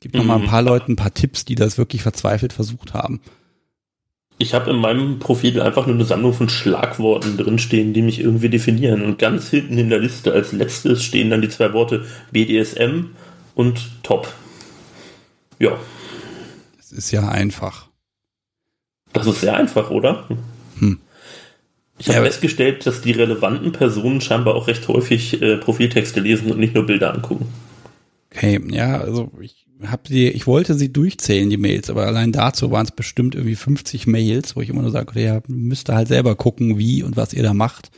Gibt noch mal ein mhm. paar Leuten ein paar Tipps, die das wirklich verzweifelt versucht haben. Ich habe in meinem Profil einfach nur eine Sammlung von Schlagworten drinstehen, die mich irgendwie definieren. Und ganz hinten in der Liste als letztes stehen dann die zwei Worte BDSM und Top. Ja, ist ja einfach. Das ist sehr einfach, oder? Hm. Ich habe ja, festgestellt, dass die relevanten Personen scheinbar auch recht häufig äh, Profiltexte lesen und nicht nur Bilder angucken. Okay, ja, also ich habe die, ich wollte sie durchzählen, die Mails, aber allein dazu waren es bestimmt irgendwie 50 Mails, wo ich immer nur sage, ja, müsst ihr halt selber gucken, wie und was ihr da macht.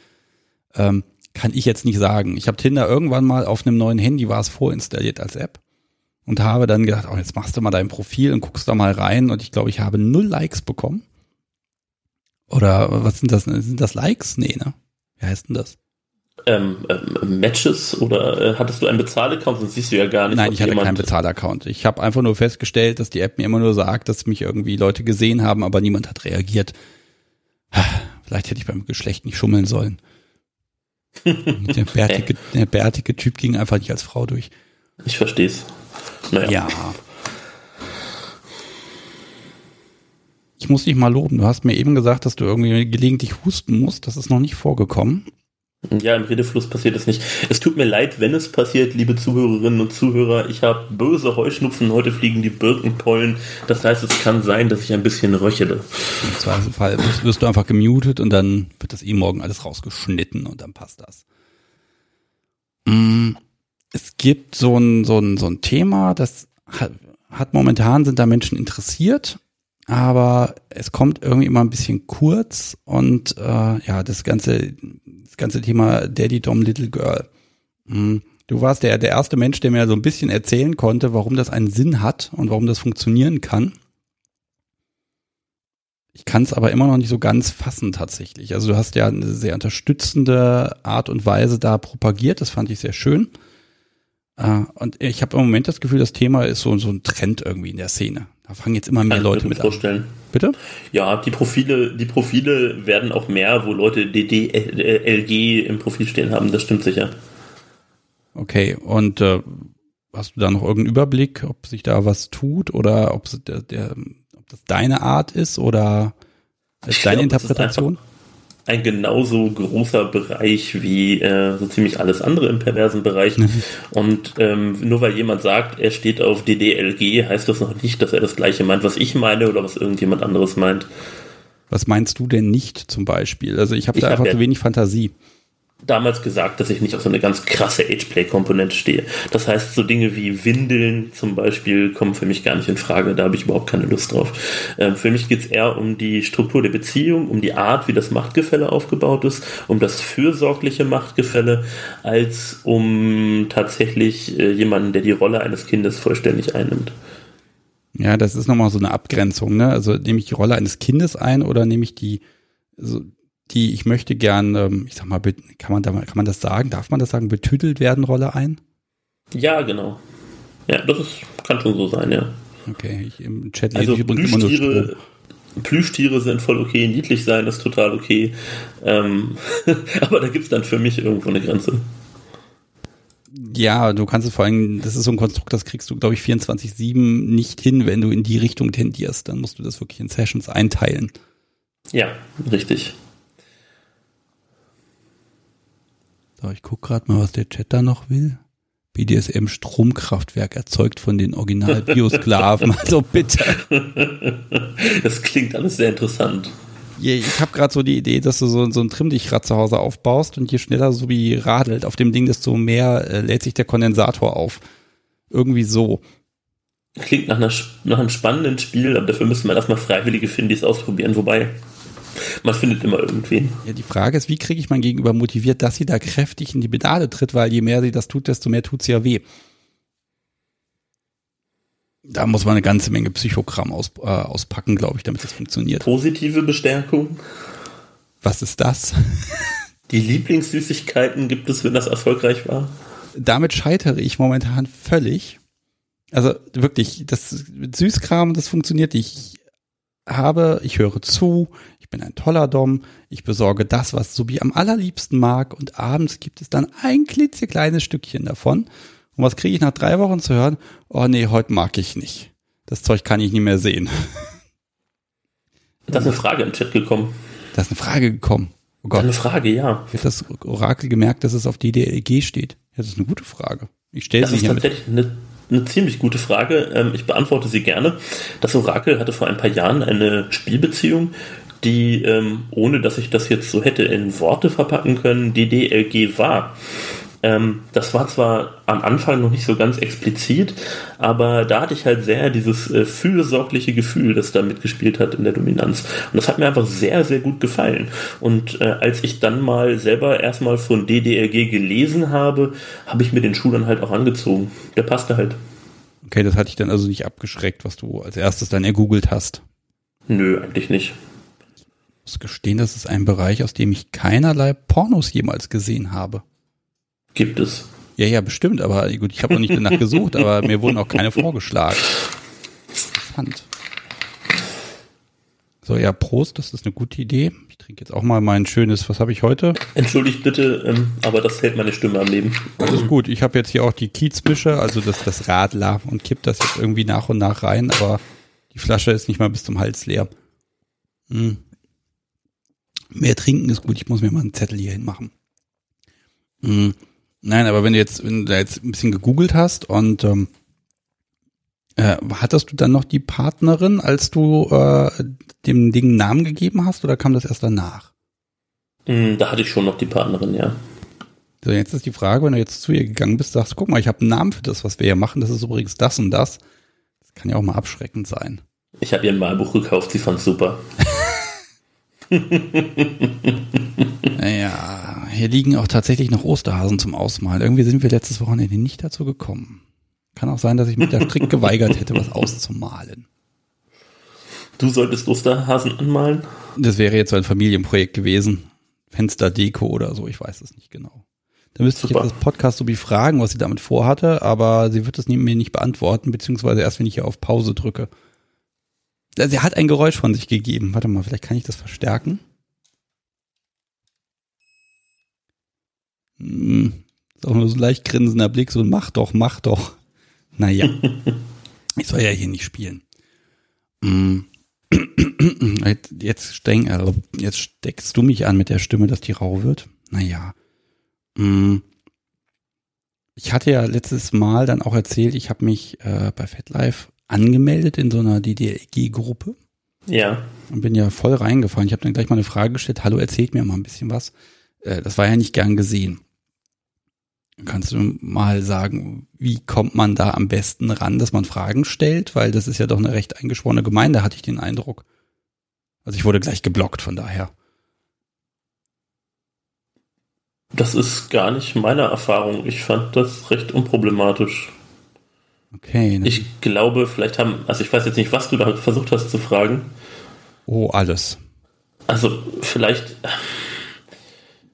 Ähm, kann ich jetzt nicht sagen. Ich habe Tinder irgendwann mal auf einem neuen Handy war es vorinstalliert als App und habe dann gedacht, oh, jetzt machst du mal dein Profil und guckst da mal rein und ich glaube, ich habe null Likes bekommen. Oder was sind das? Sind das Likes? Nee, ne? Wie heißt denn das? Ähm, ähm, Matches oder äh, hattest du einen Bezahlaccount? Sonst siehst du ja gar nicht. Nein, ich hatte keinen Bezahlaccount. Ich habe einfach nur festgestellt, dass die App mir immer nur sagt, dass mich irgendwie Leute gesehen haben, aber niemand hat reagiert. Vielleicht hätte ich beim Geschlecht nicht schummeln sollen. der, bärtige, der bärtige Typ ging einfach nicht als Frau durch. Ich versteh's. Naja. Ja. Ich muss dich mal loben. Du hast mir eben gesagt, dass du irgendwie gelegentlich husten musst. Das ist noch nicht vorgekommen. Ja, im Redefluss passiert es nicht. Es tut mir leid, wenn es passiert, liebe Zuhörerinnen und Zuhörer. Ich habe böse Heuschnupfen. Heute fliegen die Birkenpollen. Das heißt, es kann sein, dass ich ein bisschen röchele. Im Zweifelsfall wirst du einfach gemutet und dann wird das eh morgen alles rausgeschnitten und dann passt das. Mm, es gibt so ein, so ein, so ein Thema, das hat, hat momentan sind da Menschen interessiert aber es kommt irgendwie immer ein bisschen kurz und äh, ja, das ganze, das ganze Thema Daddy Dom Little Girl. Hm. Du warst der, der erste Mensch, der mir so ein bisschen erzählen konnte, warum das einen Sinn hat und warum das funktionieren kann. Ich kann es aber immer noch nicht so ganz fassen tatsächlich. Also du hast ja eine sehr unterstützende Art und Weise da propagiert, das fand ich sehr schön. Uh, und ich habe im Moment das Gefühl, das Thema ist so, so ein Trend irgendwie in der Szene. Da fangen jetzt immer mehr Kann Leute mit vorstellen. an. Bitte? Ja, die Profile, die Profile werden auch mehr, wo Leute DDLG im Profil stehen haben, das stimmt sicher. Okay, und äh, hast du da noch irgendeinen Überblick, ob sich da was tut oder ob, der, der, ob das deine Art ist oder ist deine glaub, Interpretation? Ein genauso großer Bereich wie äh, so ziemlich alles andere im perversen Bereich. Mhm. Und ähm, nur weil jemand sagt, er steht auf DDLG, heißt das noch nicht, dass er das gleiche meint, was ich meine oder was irgendjemand anderes meint. Was meinst du denn nicht zum Beispiel? Also ich habe da hab einfach ja, zu wenig Fantasie damals gesagt, dass ich nicht auf so eine ganz krasse Ageplay-Komponente stehe. Das heißt, so Dinge wie Windeln zum Beispiel kommen für mich gar nicht in Frage. Da habe ich überhaupt keine Lust drauf. Ähm, für mich geht es eher um die Struktur der Beziehung, um die Art, wie das Machtgefälle aufgebaut ist, um das fürsorgliche Machtgefälle, als um tatsächlich äh, jemanden, der die Rolle eines Kindes vollständig einnimmt. Ja, das ist nochmal so eine Abgrenzung, ne? Also nehme ich die Rolle eines Kindes ein oder nehme ich die, also die ich möchte gern, ähm, ich sag mal, kann man, da, kann man das sagen? Darf man das sagen? Betütelt werden Rolle ein? Ja, genau. Ja, das ist, kann schon so sein, ja. Okay, ich im Chat also lese übrigens immer nur Strom. Plüschtiere sind voll okay, niedlich sein ist total okay. Ähm, aber da gibt es dann für mich irgendwo eine Grenze. Ja, du kannst es vor allem, das ist so ein Konstrukt, das kriegst du, glaube ich, 24-7 nicht hin, wenn du in die Richtung tendierst. Dann musst du das wirklich in Sessions einteilen. Ja, richtig. So, ich gucke gerade mal, was der Chat da noch will. BDSM Stromkraftwerk erzeugt von den Original Biosklaven. also bitte. Das klingt alles sehr interessant. Ich habe gerade so die Idee, dass du so, so ein Trimmdichrad zu Hause aufbaust und je schneller so wie radelt auf dem Ding, desto mehr äh, lädt sich der Kondensator auf. Irgendwie so. Klingt nach, einer, nach einem spannenden Spiel, aber dafür müssen wir erstmal Freiwillige finden, die es ausprobieren. Wobei, man findet immer irgendwen. Ja, die Frage ist, wie kriege ich mein Gegenüber motiviert, dass sie da kräftig in die Pedale tritt, weil je mehr sie das tut, desto mehr tut sie ja weh. Da muss man eine ganze Menge Psychogramm aus, äh, auspacken, glaube ich, damit das funktioniert. Positive Bestärkung. Was ist das? Die Lieblingssüßigkeiten gibt es, wenn das erfolgreich war? Damit scheitere ich momentan völlig. Also wirklich, das Süßkram, das funktioniert nicht habe, ich höre zu, ich bin ein toller Dom, ich besorge das, was Subi am allerliebsten mag und abends gibt es dann ein klitzekleines Stückchen davon. Und was kriege ich nach drei Wochen zu hören? Oh nee, heute mag ich nicht. Das Zeug kann ich nicht mehr sehen. Da ist eine Frage im Chat gekommen. Da ist eine Frage gekommen. Oh Gott. Eine Frage, ja. Hat das Orakel gemerkt, dass es auf DDLG steht? Ja, das ist eine gute Frage. Ich stelle sie hier. Das ist tatsächlich eine eine ziemlich gute Frage. Ähm, ich beantworte sie gerne. Das Orakel hatte vor ein paar Jahren eine Spielbeziehung, die, ähm, ohne dass ich das jetzt so hätte in Worte verpacken können, DDLG war. Ähm, das war zwar am Anfang noch nicht so ganz explizit, aber da hatte ich halt sehr dieses äh, fürsorgliche Gefühl, das da mitgespielt hat in der Dominanz. Und das hat mir einfach sehr, sehr gut gefallen. Und äh, als ich dann mal selber erstmal von DDRG gelesen habe, habe ich mir den Schuh dann halt auch angezogen. Der passte halt. Okay, das hat dich dann also nicht abgeschreckt, was du als erstes dann ergoogelt hast. Nö, eigentlich nicht. Ich muss gestehen, das ist ein Bereich, aus dem ich keinerlei Pornos jemals gesehen habe. Gibt es. Ja, ja, bestimmt, aber gut, ich habe noch nicht danach gesucht, aber mir wurden auch keine vorgeschlagen. Interessant. So, ja, Prost, das ist eine gute Idee. Ich trinke jetzt auch mal mein schönes, was habe ich heute? Entschuldigt bitte, ähm, aber das hält meine Stimme am Leben. Das ist gut. Ich habe jetzt hier auch die Kiezbische, also das, das Radler und kipp das jetzt irgendwie nach und nach rein, aber die Flasche ist nicht mal bis zum Hals leer. Hm. Mehr trinken ist gut. Ich muss mir mal einen Zettel hier hinmachen. Hm. Nein, aber wenn du jetzt, wenn du da jetzt ein bisschen gegoogelt hast und ähm, äh, hattest du dann noch die Partnerin, als du äh, dem Ding einen Namen gegeben hast, oder kam das erst danach? Mm, Da hatte ich schon noch die Partnerin, ja. So, jetzt ist die Frage, wenn du jetzt zu ihr gegangen bist, sagst, guck mal, ich habe einen Namen für das, was wir hier machen. Das ist übrigens das und das. Das kann ja auch mal abschreckend sein. Ich habe ihr ein Malbuch gekauft, sie fand's super. Naja, hier liegen auch tatsächlich noch Osterhasen zum Ausmalen. Irgendwie sind wir letztes Wochenende nicht dazu gekommen. Kann auch sein, dass ich mich da strikt geweigert hätte, was auszumalen. Du solltest Osterhasen anmalen? Das wäre jetzt so ein Familienprojekt gewesen. Fensterdeko oder so, ich weiß es nicht genau. Da müsste ich Super. jetzt das Podcast so wie fragen, was sie damit vorhatte, aber sie wird es mir nicht beantworten, beziehungsweise erst, wenn ich hier auf Pause drücke. Ja, Sie hat ein Geräusch von sich gegeben. Warte mal, vielleicht kann ich das verstärken. Hm, ist auch nur so ein leicht grinsender Blick, so mach doch, mach doch. Naja, ich soll ja hier nicht spielen. Hm. Jetzt, streng, äh, jetzt steckst du mich an mit der Stimme, dass die rau wird. Naja. Hm. Ich hatte ja letztes Mal dann auch erzählt, ich habe mich äh, bei FetLife angemeldet in so einer DDLG-Gruppe Ja. und bin ja voll reingefallen. Ich habe dann gleich mal eine Frage gestellt, hallo, erzählt mir mal ein bisschen was. Äh, das war ja nicht gern gesehen. Kannst du mal sagen, wie kommt man da am besten ran, dass man Fragen stellt? Weil das ist ja doch eine recht eingeschworene Gemeinde, hatte ich den Eindruck. Also ich wurde gleich geblockt, von daher. Das ist gar nicht meine Erfahrung. Ich fand das recht unproblematisch. Okay. dann- Ich glaube, vielleicht haben, also ich weiß jetzt nicht, was du da versucht hast zu fragen. oh, alles. Also vielleicht,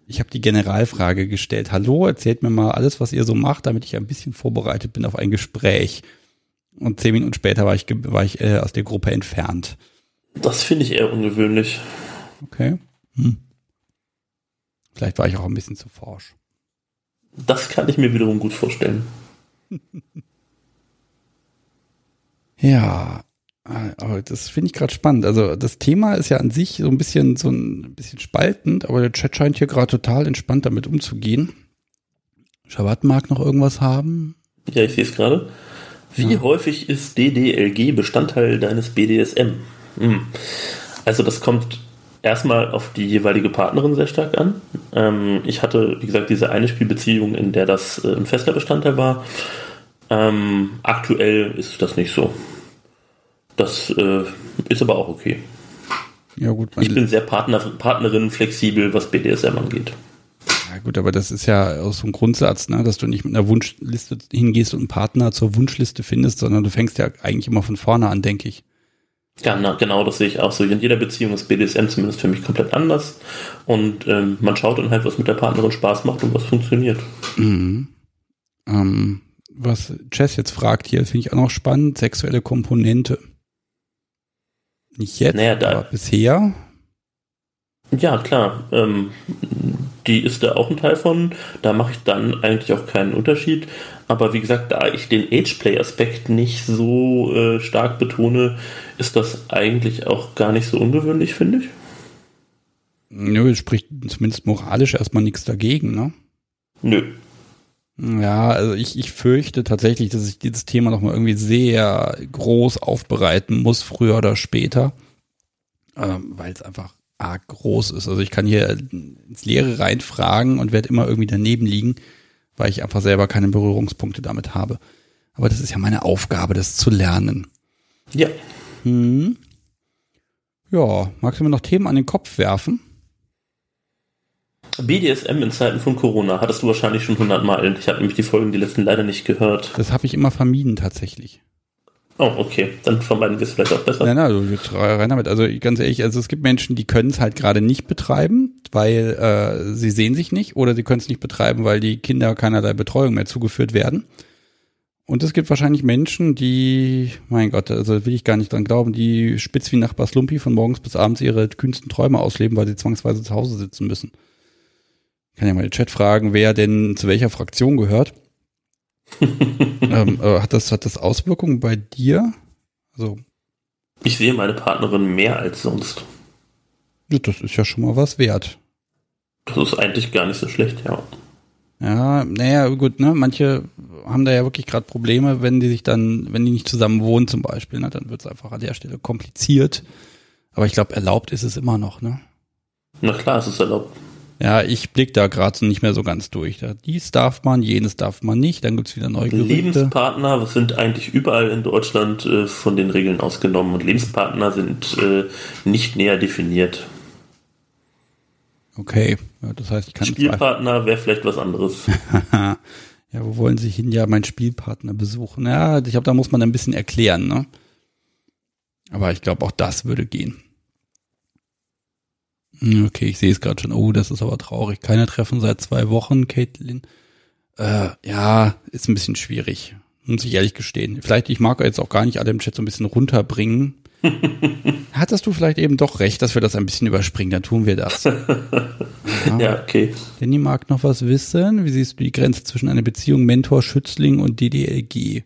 Ich habe die Generalfrage gestellt. Hallo, erzählt mir mal alles, was ihr so macht, damit ich ein bisschen vorbereitet bin auf ein Gespräch. Und zehn Minuten später war ich, war ich äh, aus der Gruppe entfernt. das finde ich eher ungewöhnlich. Okay. Hm. Vielleicht war ich auch ein bisschen zu forsch. Das kann ich mir wiederum gut vorstellen. Ja, aber das finde ich gerade spannend. Also das Thema ist ja an sich so ein bisschen so ein bisschen spaltend, aber der Chat scheint hier gerade total entspannt damit umzugehen. Shabbat mag noch irgendwas haben. Ja, ich sehe es gerade. Wie Ja. häufig ist DDLG Bestandteil deines BDSM? Hm. Also das kommt erstmal auf die jeweilige Partnerin sehr stark an. Ähm, ich hatte, wie gesagt, diese eine Spielbeziehung, in der das äh, ein fester Bestandteil war. Ähm, aktuell ist das nicht so. Das äh, ist aber auch okay. Ja gut, Ich bin sehr Partner, Partnerin flexibel, was BDSM angeht. ja gut, aber das ist ja aus so einem Grundsatz, ne, dass du nicht mit einer Wunschliste hingehst und einen Partner zur Wunschliste findest, sondern du fängst ja eigentlich immer von vorne an, denke ich. Genau, genau, das sehe ich auch so. In jeder Beziehung ist BDSM zumindest für mich komplett anders. Und ähm, man schaut dann halt, was mit der Partnerin Spaß macht und was funktioniert. Mhm. Ähm, was Chess jetzt fragt hier, finde ich auch noch spannend, sexuelle Komponente. Nicht jetzt, Naja, da- aber bisher. Ja, klar. Ähm, die ist da auch ein Teil von. Da mache ich dann eigentlich auch keinen Unterschied. Aber wie gesagt, da ich den Ageplay-Aspekt nicht so äh, stark betone, ist das eigentlich auch gar nicht so ungewöhnlich, finde ich. Nö, es spricht zumindest moralisch erstmal nichts dagegen, ne? Nö. Ja, also ich, ich fürchte tatsächlich, dass ich dieses Thema nochmal irgendwie sehr groß aufbereiten muss, früher oder später, ähm, weil es einfach arg groß ist. Also ich kann hier ins Leere reinfragen und werde immer irgendwie daneben liegen, weil ich einfach selber keine Berührungspunkte damit habe. Aber das ist ja meine Aufgabe, das zu lernen. Ja. Hm. Ja, magst du mir noch Themen an den Kopf werfen? BDSM in Zeiten von Corona hattest du wahrscheinlich schon hundertmal. Ich habe nämlich die Folgen, die letzten leider nicht gehört. Das habe ich immer vermieden tatsächlich. Oh, okay. Dann vermeiden wir es vielleicht auch besser. Nein, nein, du rein damit. Also ganz ehrlich, also es gibt Menschen, die können es halt gerade nicht betreiben, weil äh, sie sehen sich nicht oder sie können es nicht betreiben, weil die Kinder keinerlei Betreuung mehr zugeführt werden. Und es gibt wahrscheinlich Menschen, die, mein Gott, also will ich gar nicht dran glauben, die spitz wie Nachbar Slumpy von morgens bis abends ihre kühnsten Träume ausleben, weil sie zwangsweise zu Hause sitzen müssen. Ich kann ja mal den Chat fragen, wer denn zu welcher Fraktion gehört. ähm, äh, hat, das, hat das Auswirkungen bei dir? Also, ich sehe meine Partnerin mehr als sonst. Das ist ja schon mal was wert. Das ist eigentlich gar nicht so schlecht, ja. Ja, naja, gut, ne? Manche haben da ja wirklich gerade Probleme, wenn die sich dann, wenn die nicht zusammen wohnen zum Beispiel, ne? Dann wird es einfach an der Stelle kompliziert. Aber ich glaube, erlaubt ist es immer noch, ne? Na klar, es ist erlaubt. Ja, ich blick da gerade nicht mehr so ganz durch. Dies darf man, jenes darf man nicht, dann gibt's wieder neue Gerüchte. Lebenspartner sind eigentlich überall in Deutschland äh, von den Regeln ausgenommen und Lebenspartner sind äh, nicht näher definiert. Okay, ja, das heißt, ich kann Spielpartner wäre vielleicht was anderes. ja, wo wollen Sie hin? Ja, mein Spielpartner besuchen. Ja, ich glaube, da muss man ein bisschen erklären, ne? Aber ich glaube, auch das würde gehen. Hm, okay, ich sehe es gerade schon. Oh, das ist aber traurig. Keine Treffen seit zwei Wochen, Caitlin. Äh, ja, ist ein bisschen schwierig. Muss ich ehrlich gestehen. Vielleicht, ich mag jetzt auch gar nicht alle im Chat so ein bisschen runterbringen. Hattest du vielleicht eben doch recht, dass wir das ein bisschen überspringen, dann tun wir das. ja. ja, okay. Danny mag noch was wissen. Wie siehst du die Grenze zwischen einer Beziehung Mentor, Schützling und DDLG?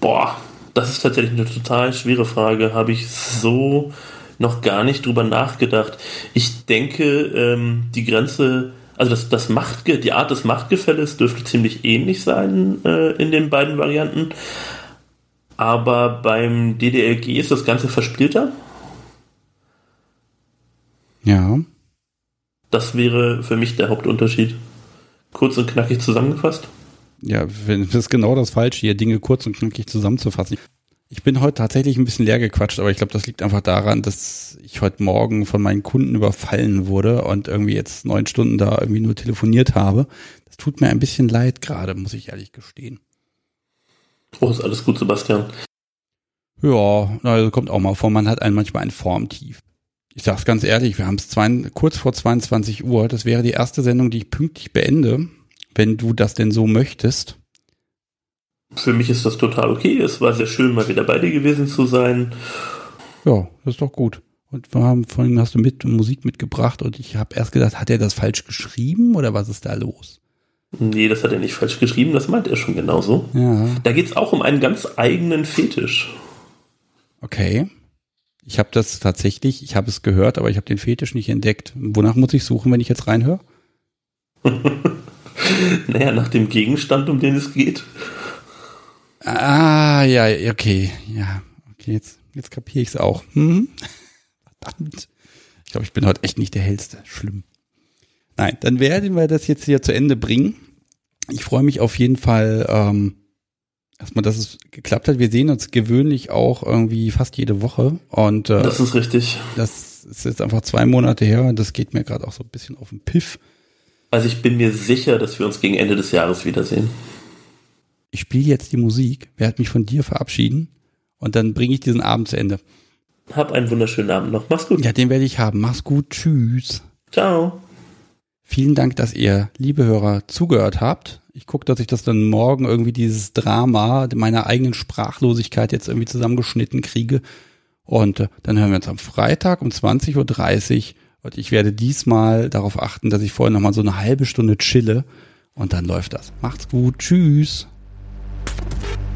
Boah, das ist tatsächlich eine total schwere Frage. Habe ich so noch gar nicht drüber nachgedacht. Ich denke, ähm, die Grenze, also das, das Macht, die Art des Machtgefälles dürfte ziemlich ähnlich sein äh, in den beiden Varianten. Aber beim DDLG ist das Ganze verspielter. Ja. Das wäre für mich der Hauptunterschied. Kurz und knackig zusammengefasst. Ja, das ist genau das Falsche, hier Dinge kurz und knackig zusammenzufassen. Ich bin heute tatsächlich ein bisschen leer gequatscht, aber ich glaube, das liegt einfach daran, dass ich heute Morgen von meinen Kunden überfallen wurde und irgendwie jetzt neun Stunden da irgendwie nur telefoniert habe. Das tut mir ein bisschen leid gerade, muss ich ehrlich gestehen. Oh, ist alles gut, Sebastian. Ja, also kommt auch mal vor, man hat einen manchmal ein Formtief. Ich sag's ganz ehrlich, wir haben es kurz vor 22 Uhr. Das wäre die erste Sendung, die ich pünktlich beende, wenn du das denn so möchtest. Für mich ist das total okay. Es war sehr schön, mal wieder bei dir gewesen zu sein. Ja, das ist doch gut. Und wir haben, vorhin hast du mit Musik mitgebracht und ich habe erst gedacht, hat er das falsch geschrieben oder was ist da los? Nee, das hat er nicht falsch geschrieben, das meint er schon genauso. Ja. Da geht es auch um einen ganz eigenen Fetisch. Okay. Ich habe das tatsächlich, ich habe es gehört, aber ich habe den Fetisch nicht entdeckt. Wonach muss ich suchen, wenn ich jetzt reinhöre? naja, nach dem Gegenstand, um den es geht. Ah, ja, okay. Ja, okay, jetzt, jetzt kapiere ich es auch. Hm? Verdammt. Ich glaube, ich bin heute echt nicht der Hellste. Schlimm. Nein, dann werden wir das jetzt hier zu Ende bringen. Ich freue mich auf jeden Fall, ähm, erstmal, dass es geklappt hat. Wir sehen uns gewöhnlich auch irgendwie fast jede Woche. Und äh, das ist richtig. Das ist jetzt einfach zwei Monate her und das geht mir gerade auch so ein bisschen auf den Piff. Also ich bin mir sicher, dass wir uns gegen Ende des Jahres wiedersehen ich spiele jetzt die Musik, werde mich von dir verabschieden und dann bringe ich diesen Abend zu Ende. Hab einen wunderschönen Abend noch. Mach's gut. Ja, den werde ich haben. Mach's gut. Tschüss. Ciao. Vielen Dank, dass ihr, liebe Hörer, zugehört habt. Ich gucke, dass ich das dann morgen irgendwie dieses Drama meiner eigenen Sprachlosigkeit jetzt irgendwie zusammengeschnitten kriege. Und äh, dann hören wir uns am Freitag um 20.30 Uhr. Und ich werde diesmal darauf achten, dass ich vorher nochmal so eine halbe Stunde chille. Und dann läuft das. Macht's gut. Tschüss. Thank you.